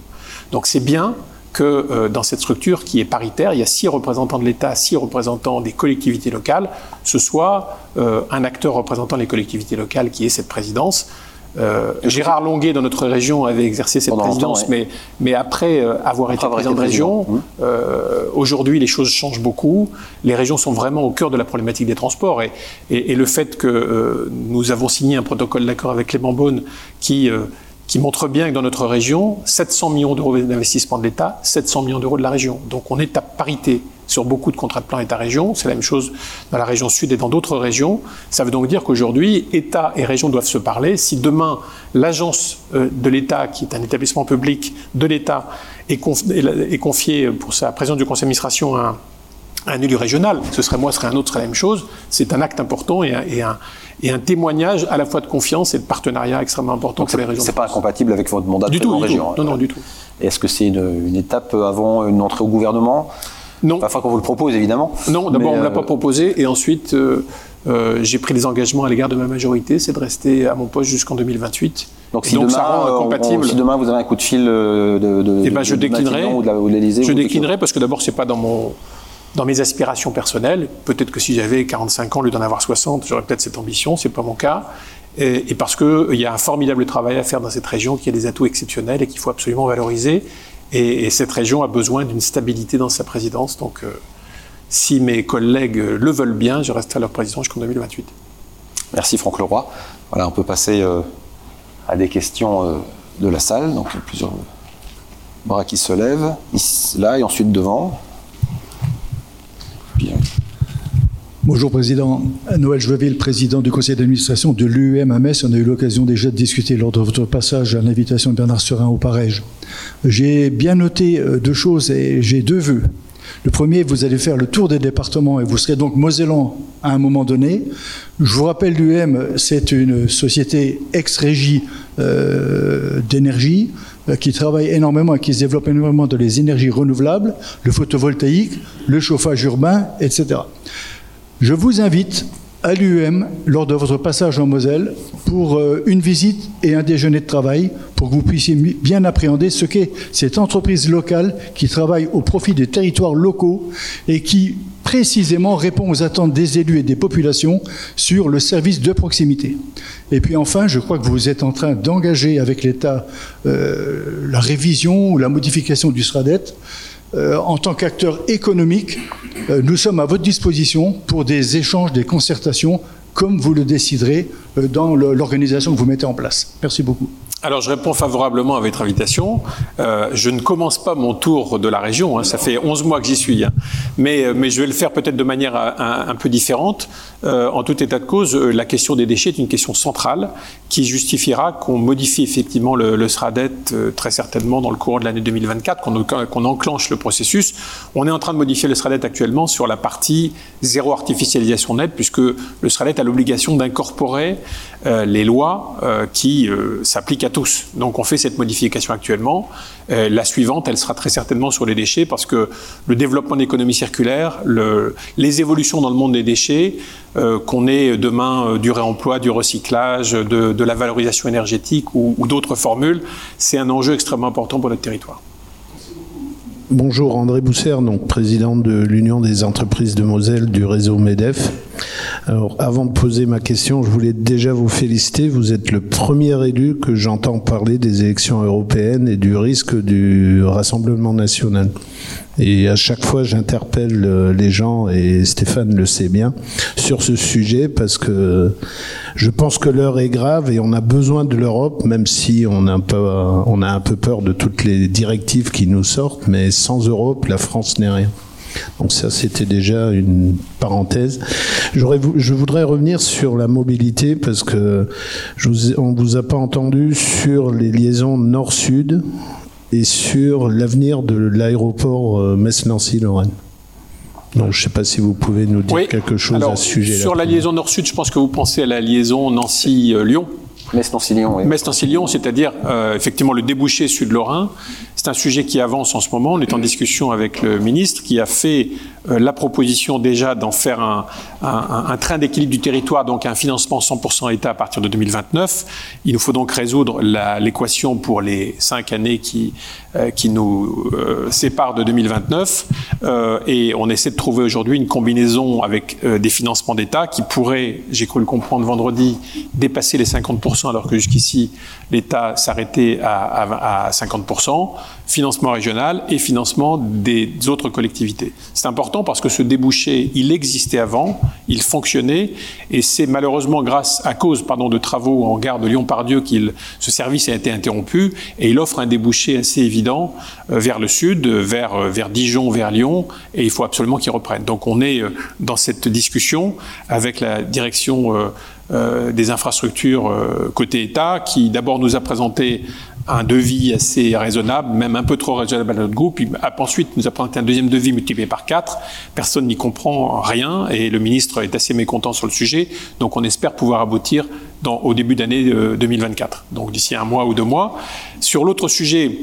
Donc c'est bien que euh, dans cette structure qui est paritaire, il y a six représentants de l'État, six représentants des collectivités locales, ce soit euh, un acteur représentant les collectivités locales qui est cette présidence. Euh, Gérard Longuet, dans notre région, avait exercé cette Pendant présidence, mais, mais après euh, avoir après été président de région, mmh. euh, aujourd'hui les choses changent beaucoup. Les régions sont vraiment au cœur de la problématique des transports. Et, et, et le fait que nous avons signé un protocole d'accord avec Clément Beaune qui, qui montre bien que dans notre région, 700 millions d'euros d'investissement de l'État, 700 millions d'euros de la région. Donc on est à parité sur beaucoup de contrats de plan État-région. C'est la même chose dans la région sud et dans d'autres régions. Ça veut donc dire qu'aujourd'hui, État et région doivent se parler. Si demain, l'agence euh, de l'État, qui est un établissement public de l'État, est, conf est confiée pour sa présidence du conseil d'administration à un un élu régional, ce serait moi, ce serait un autre, ce serait la même chose. C'est un acte important et un, et, un, et un, témoignage à la fois de confiance et de partenariat extrêmement important Donc pour les régions. C'est pas incompatible avec votre mandat du de tout, du région. Tout. Non, non, du tout. Est-ce que c'est une, une, étape avant une entrée au gouvernement? Non. Enfin, qu'on vous le propose, évidemment. Non, d'abord, on ne l'a pas proposé et ensuite, euh, euh, j'ai pris des engagements à l'égard de ma majorité, c'est de rester à mon poste jusqu'en 2028. Donc, si, donc, demain, ça rend compatible. On, si demain vous avez un coup de fil de, de, eh ben, je de déclinerai. Ou de l'Élysée, je déclinerai parce que d'abord, c'est pas dans mon dans mes aspirations personnelles. Peut-être que si j'avais 45 ans, au lieu d'en avoir 60, j'aurais peut-être cette ambition, c'est pas mon cas. Et, et parce qu'il euh, y a un formidable travail à faire dans cette région qui a des atouts exceptionnels et qu'il faut absolument valoriser. Et, et, cette région a besoin d'une stabilité dans sa présidence. Donc, euh, si mes collègues le veulent bien, je resterai leur président jusqu'en 2028. Merci Franck Leroy. Voilà, on peut passer euh, à des questions euh, de la salle. Donc, il y a plusieurs bras qui se lèvent, ici, là et ensuite devant. Bien. Bonjour Président. Noël Joiville, président du conseil d'administration de l'UEM à Metz. On a eu l'occasion déjà de discuter lors de votre passage à l'invitation de Bernard Serin au Parège. J'ai bien noté euh, deux choses et j'ai deux vœux. Le premier, vous allez faire le tour des départements et vous serez donc mosellan à un moment donné. Je vous rappelle, l'UM, c'est une société ex-régie euh, d'énergie euh, qui travaille énormément et qui se développe énormément dans les énergies renouvelables, le photovoltaïque, le chauffage urbain, etc. Je vous invite à l'UM lors de votre passage en Moselle pour euh, une visite et un déjeuner de travail pour que vous puissiez bien appréhender ce qu'est cette entreprise locale qui travaille au profit des territoires locaux et qui précisément répond aux attentes des élus et des populations sur le service de proximité. Et puis enfin, je crois que vous êtes en train d'engager avec l'État euh, la révision ou la modification du SRADET. Euh, en tant qu'acteur économique, euh, nous sommes à votre disposition pour des échanges, des concertations, comme vous le déciderez euh, dans l'organisation que vous mettez en place. Merci beaucoup. Alors, je réponds favorablement à votre invitation. Euh, je ne commence pas mon tour de la région, hein, ça fait 11 mois que j'y suis, hein. mais, euh, mais je vais le faire peut-être de manière un, un, peu différente. Euh, en tout état de cause, euh, la question des déchets est une question centrale qui justifiera qu'on modifie effectivement le, le SRADET euh, très certainement dans le courant de l'année 2024, qu'on qu enclenche le processus. On est en train de modifier le SRADET actuellement sur la partie zéro artificialisation nette, puisque le SRADET a l'obligation d'incorporer les lois qui s'appliquent à tous. Donc on fait cette modification actuellement. Euh, la suivante, elle sera très certainement sur les déchets parce que le développement de l'économie circulaire, le, les évolutions dans le monde des déchets, euh, qu'on ait demain euh, du réemploi, du recyclage, de, la valorisation énergétique ou d'autres formules, c'est un enjeu extrêmement important pour notre territoire. Bonjour, André Bousser, donc président de l'Union des entreprises de Moselle du réseau MEDEF. Alors, avant de poser ma question, je voulais déjà vous féliciter. Vous êtes le premier élu que j'entends parler des élections européennes et du risque du Rassemblement national. Et à chaque fois, j'interpelle euh, les gens, et Stéphane le sait bien, sur ce sujet parce que je pense que l'heure est grave et on a besoin de l'Europe, même si on a, un peu, on a un peu peur de toutes les directives qui nous sortent, mais sans Europe, la France n'est rien. Donc ça, c'était déjà une parenthèse. Je voudrais revenir sur la mobilité parce que je on vous a pas entendu sur les liaisons nord-sud et sur l'avenir de l'aéroport euh, Metz-Nancy-Lorraine. Donc, je ne sais pas si vous pouvez nous dire Oui. quelque chose Alors, à ce sujet. Sur la liaison nord-sud, je pense que vous pensez à la liaison Nancy-Lyon. Metz-Nancy-Lyon, oui. Metz-Nancy-Lyon, c'est-à-dire euh, effectivement le débouché sud-lorrain. C'est un sujet qui avance en ce moment. On est en discussion avec le ministre qui a fait euh, la proposition déjà d'en faire un, train d'équilibre du territoire, donc un financement 100% État à partir de 2029. Il nous faut donc résoudre l'équation pour les cinq années qui, euh, nous euh, séparent de 2029. Euh, et on essaie de trouver aujourd'hui une combinaison avec euh, des financements d'État qui pourraient, j'ai cru le comprendre vendredi, dépasser les 50%, alors que jusqu'ici, l'État s'arrêtait à, à- à 50%, financement régional et financement des autres collectivités. C'est important parce que ce débouché, il existait avant, il fonctionnait, et c'est malheureusement grâce, à cause de travaux en gare de Lyon-Pardieu qu'il ce service a été interrompu, et il offre un débouché assez évident euh, vers le sud, vers, euh, vers Dijon, vers Lyon, et il faut absolument qu'il reprenne. Donc on est euh, dans cette discussion avec la direction des infrastructures côté État, qui d'abord nous a présenté un devis assez raisonnable, même un peu trop raisonnable à notre groupe. Puis, ensuite, nous a présenté un deuxième devis multiplié par quatre. Personne n'y comprend rien et le ministre est assez mécontent sur le sujet. Donc, on espère pouvoir aboutir au début d'année euh, 2024. Donc, d'ici un mois ou deux mois. Sur l'autre sujet,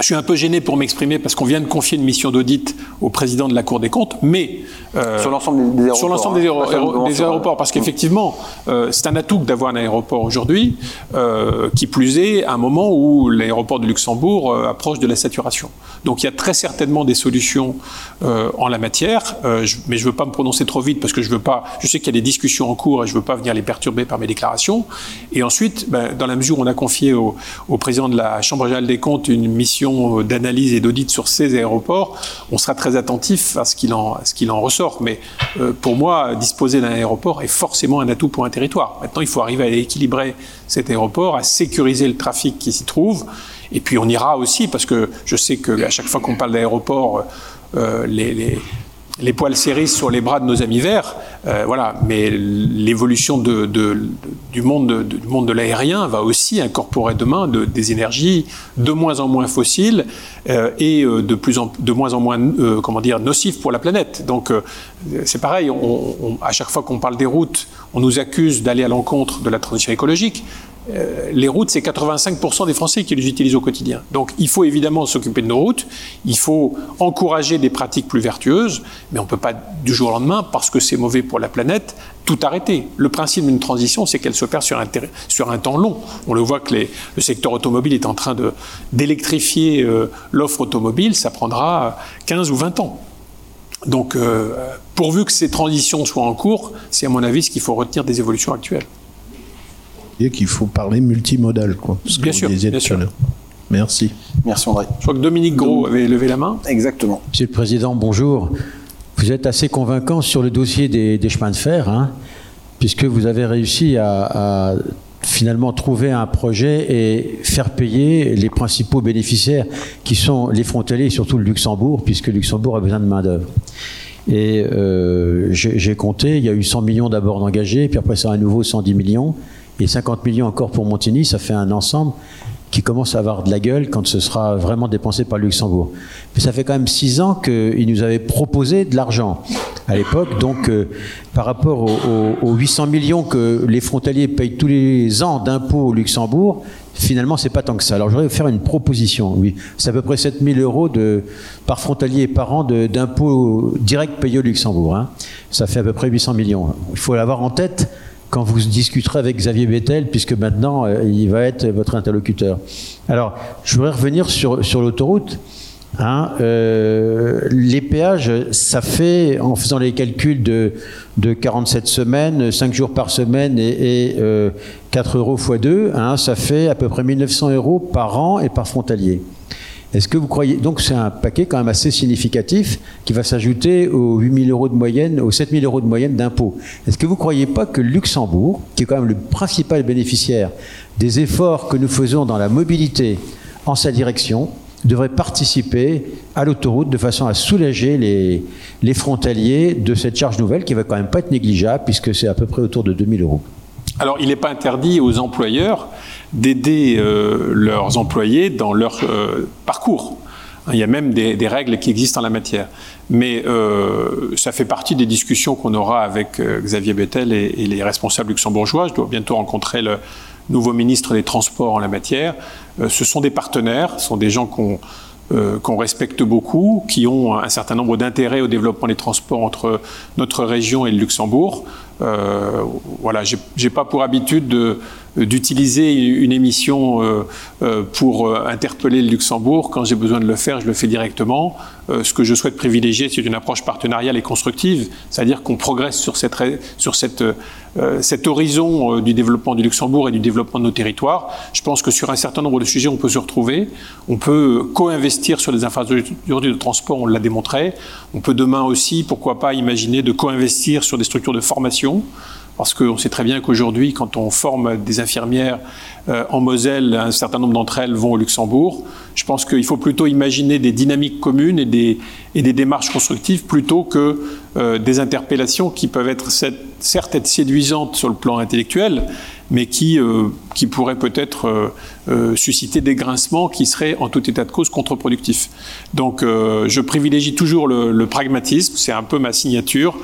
je suis un peu gêné pour m'exprimer parce qu'on vient de confier une mission d'audit au président de la Cour des comptes, mais euh, Sur l'ensemble des, aéroports. sur l'ensemble des, hein, aéro- des sur- aéroports, parce qu'effectivement, euh, c'est un atout d'avoir un aéroport aujourd'hui, euh, qui plus est à un moment où l'aéroport de Luxembourg euh, approche de la saturation. Donc il y a très certainement des solutions euh, en la matière, euh, je- mais je ne veux pas me prononcer trop vite parce que je veux pas. Je sais qu'il y a des discussions en cours et je ne veux pas venir les perturber par mes déclarations. Et ensuite, ben, dans la mesure où on a confié au, au président de la Chambre régionale des comptes une mission euh, d'analyse et d'audit sur ces aéroports, on sera très attentif à ce qu'il en, qu'il en ressort. Mais euh, pour moi, disposer d'un aéroport est forcément un atout pour un territoire. Maintenant, il faut arriver à équilibrer cet aéroport, à sécuriser le trafic qui s'y trouve. Et puis on ira aussi, parce que je sais qu'à chaque fois qu'on parle d'aéroport, euh, les, les poils s'érissent sur les bras de nos amis verts. Euh, voilà. Mais l'évolution du monde de, l'aérien va aussi incorporer demain de- des énergies de moins en moins fossiles euh, et euh, de, plus en, de moins en moins euh, comment dire, nocives pour la planète. Donc c'est pareil, à chaque fois qu'on parle des routes, on nous accuse d'aller à l'encontre de la transition écologique. Euh, les routes, c'est 85% des Français qui les utilisent au quotidien. Donc il faut évidemment s'occuper de nos routes, il faut encourager des pratiques plus vertueuses, mais on ne peut pas du jour au lendemain, parce que c'est mauvais pour la planète, tout arrêter. Le principe d'une transition, c'est qu'elle s'opère sur un, sur un temps long. On le voit que le secteur automobile est en train d'électrifier euh, l'offre automobile, ça prendra 15 ou 20 ans. Donc, euh, pourvu que ces transitions soient en cours, c'est à mon avis ce qu'il faut retenir des évolutions actuelles. Et qu'il faut parler multimodal, quoi. Ce que Bien vous sûr, bien. Merci. Merci André. Je crois que Dominique Gros avait levé la main. Exactement. Monsieur le Président, bonjour. Vous êtes assez convaincant sur le dossier des, des chemins de fer, hein, puisque vous avez réussi à, à finalement trouver un projet et faire payer les principaux bénéficiaires, qui sont les frontaliers et surtout le Luxembourg, puisque le Luxembourg a besoin de main-d'œuvre. Et euh, j'ai j'ai compté, il y a eu 100 millions d'abord d'engagés, puis après ça à nouveau 110 millions, et 50 millions encore pour Montigny, ça fait un ensemble qui commence à avoir de la gueule quand ce sera vraiment dépensé par Luxembourg. Mais ça fait quand même six ans qu'il nous avait proposé de l'argent. à l'époque. Donc, euh, par rapport aux, 800 millions que les frontaliers payent tous les ans d'impôts au Luxembourg, finalement, c'est pas tant que ça. Alors, j'aurais faire une proposition. Oui, c'est à peu près 7000 euros de, par frontalier par an d'impôts directs payés au Luxembourg. Hein. Ça fait à peu près 800 millions. Il faut l'avoir en tête quand vous discuterez avec Xavier Bettel, puisque maintenant, euh, il va être votre interlocuteur. Alors, je voudrais revenir sur, sur l'autoroute. Hein, euh, les péages, ça fait, en faisant les calculs de, de 47 semaines, 5 jours par semaine et, 4 euh, euros x 2, hein, ça fait à peu près 1900 euros par an et par frontalier. Est-ce que vous croyez donc c'est un paquet quand même assez significatif qui va s'ajouter aux 8 000 euros de moyenne, aux 7 000 euros de moyenne d'impôts. Est-ce que vous ne croyez pas que Luxembourg, qui est quand même le principal bénéficiaire des efforts que nous faisons dans la mobilité en sa direction, devrait participer à l'autoroute de façon à soulager les, frontaliers de cette charge nouvelle qui va quand même pas être négligeable puisque c'est à peu près autour de 2 000 euros? Alors, il n'est pas interdit aux employeurs d'aider euh, leurs employés dans leur euh, parcours. Il y a même des, règles qui existent en la matière. Mais euh, ça fait partie des discussions qu'on aura avec Xavier Bettel et, les responsables luxembourgeois. Je dois bientôt rencontrer le nouveau ministre des Transports en la matière. ce sont des partenaires, ce sont des gens qu'on qu'on respecte beaucoup, qui ont un certain nombre d'intérêts au développement des transports entre notre région et le Luxembourg. Euh, voilà, j'ai pas pour habitude de d'utiliser une émission euh, euh, pour interpeller le Luxembourg. Quand j'ai besoin de le faire, je le fais directement. ce que je souhaite privilégier, c'est une approche partenariale et constructive, c'est-à-dire qu'on progresse sur, cet horizon du développement du Luxembourg et du développement de nos territoires. Je pense que sur un certain nombre de sujets, on peut se retrouver. On peut co-investir sur les infrastructures de transport, on l'a démontré. On peut demain aussi, pourquoi pas, imaginer de co-investir sur des structures de formation parce qu'on sait très bien qu'aujourd'hui, quand on forme des infirmières euh, en Moselle, un certain nombre d'entre elles vont au Luxembourg. Je pense qu'il faut plutôt imaginer des dynamiques communes et des, démarches constructives plutôt que euh, des interpellations qui peuvent être certes être séduisantes sur le plan intellectuel, mais qui, euh, pourraient peut-être susciter des grincements qui seraient en tout état de cause contre-productifs. Donc je privilégie toujours le pragmatisme, c'est un peu ma signature.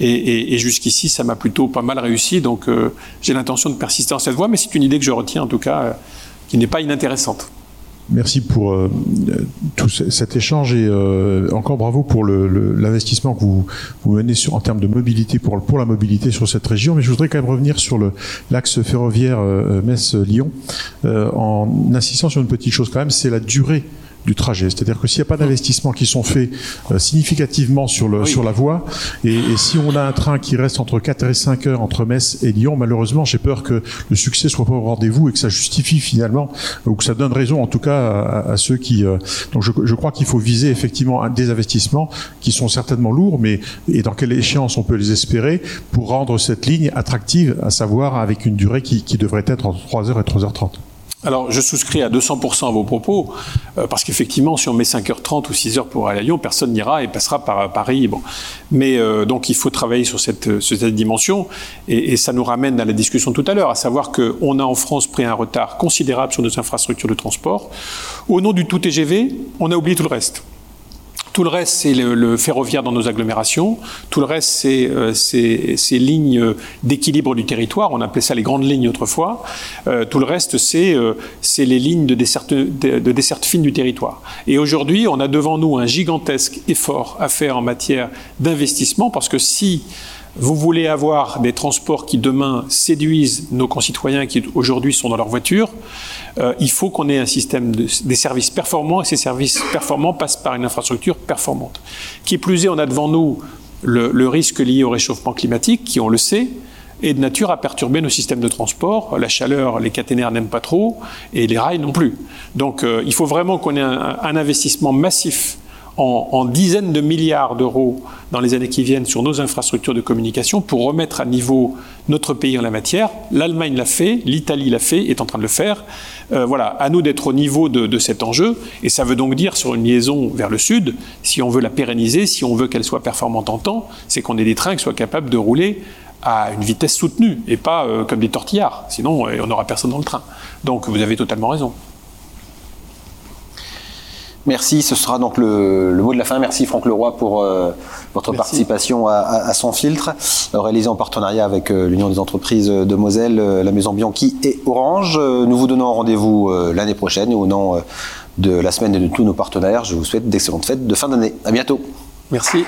Et, jusqu'ici, ça m'a plutôt pas mal réussi. Donc, euh, j'ai l'intention de persister dans cette voie, mais c'est une idée que je retiens, en tout cas, euh, qui n'est pas inintéressante. Merci pour euh, tout cet échange et encore bravo pour l'investissement que vous, menez en termes de mobilité, pour la mobilité sur cette région. Mais je voudrais quand même revenir sur l'axe ferroviaire Metz-Lyon en insistant sur une petite chose quand même, c'est la durée du trajet. C'est-à-dire que s'il n'y a pas d'investissements qui sont faits euh, significativement sur, le, sur la voie, et, si on a un train qui reste entre 4 et 5 heures entre Metz et Lyon, malheureusement, j'ai peur que le succès soit pas au rendez-vous et que ça justifie finalement, ou que ça donne raison en tout cas à, ceux qui... Euh, donc je, je crois qu'il faut viser effectivement des investissements qui sont certainement lourds, mais et dans quelle échéance on peut les espérer pour rendre cette ligne attractive, à savoir avec une durée qui, qui devrait être entre 3 heures et 3h30. Alors, je souscris à 200% à vos propos, euh, parce qu'effectivement, si on met 5h30 ou 6h pour aller à Lyon, personne n'ira et passera par Paris. Bon. Mais euh, donc, il faut travailler sur cette, cette dimension, et, et, ça nous ramène à la discussion tout à l'heure, à savoir qu'on a en France pris un retard considérable sur nos infrastructures de transport. Au nom du tout TGV, on a oublié tout le reste. Tout le reste, c'est le, ferroviaire dans nos agglomérations. Tout le reste, c'est euh, ces lignes d'équilibre du territoire. On appelait ça les grandes lignes autrefois. Euh, tout le reste, c'est euh, les lignes de desserte, de, de desserte fine du territoire. Et aujourd'hui, on a devant nous un gigantesque effort à faire en matière d'investissement parce que si vous voulez avoir des transports qui demain séduisent nos concitoyens qui aujourd'hui sont dans leur voiture, euh, il faut qu'on ait un système de, des services performants et ces services performants passent par une infrastructure performante. Qui plus est, on a devant nous le, risque lié au réchauffement climatique, qui on le sait, est de nature à perturber nos systèmes de transport. La chaleur, les caténaires n'aiment pas trop et les rails non plus. Donc euh, il faut vraiment qu'on ait un investissement massif en, dizaines de milliards d'euros dans les années qui viennent sur nos infrastructures de communication pour remettre à niveau notre pays en la matière. L'Allemagne l'a fait, l'Italie l'a fait, est en train de le faire. Euh, voilà, à nous d'être au niveau de, cet enjeu. Et ça veut donc dire sur une liaison vers le sud, si on veut la pérenniser, si on veut qu'elle soit performante en temps, c'est qu'on ait des trains qui soient capables de rouler à une vitesse soutenue et pas euh, comme des tortillards. Sinon, euh, on n'aura personne dans le train. Donc vous avez totalement raison. Merci, ce sera donc le, mot de la fin. Merci Franck Leroy pour euh, votre participation à, Son Filtre, réalisé en partenariat avec l'Union des entreprises de Moselle, la Maison Bianchi et Orange. Nous vous donnons rendez-vous l'année prochaine et au nom de la semaine et de tous nos partenaires, je vous souhaite d'excellentes fêtes de fin d'année. À bientôt. Merci.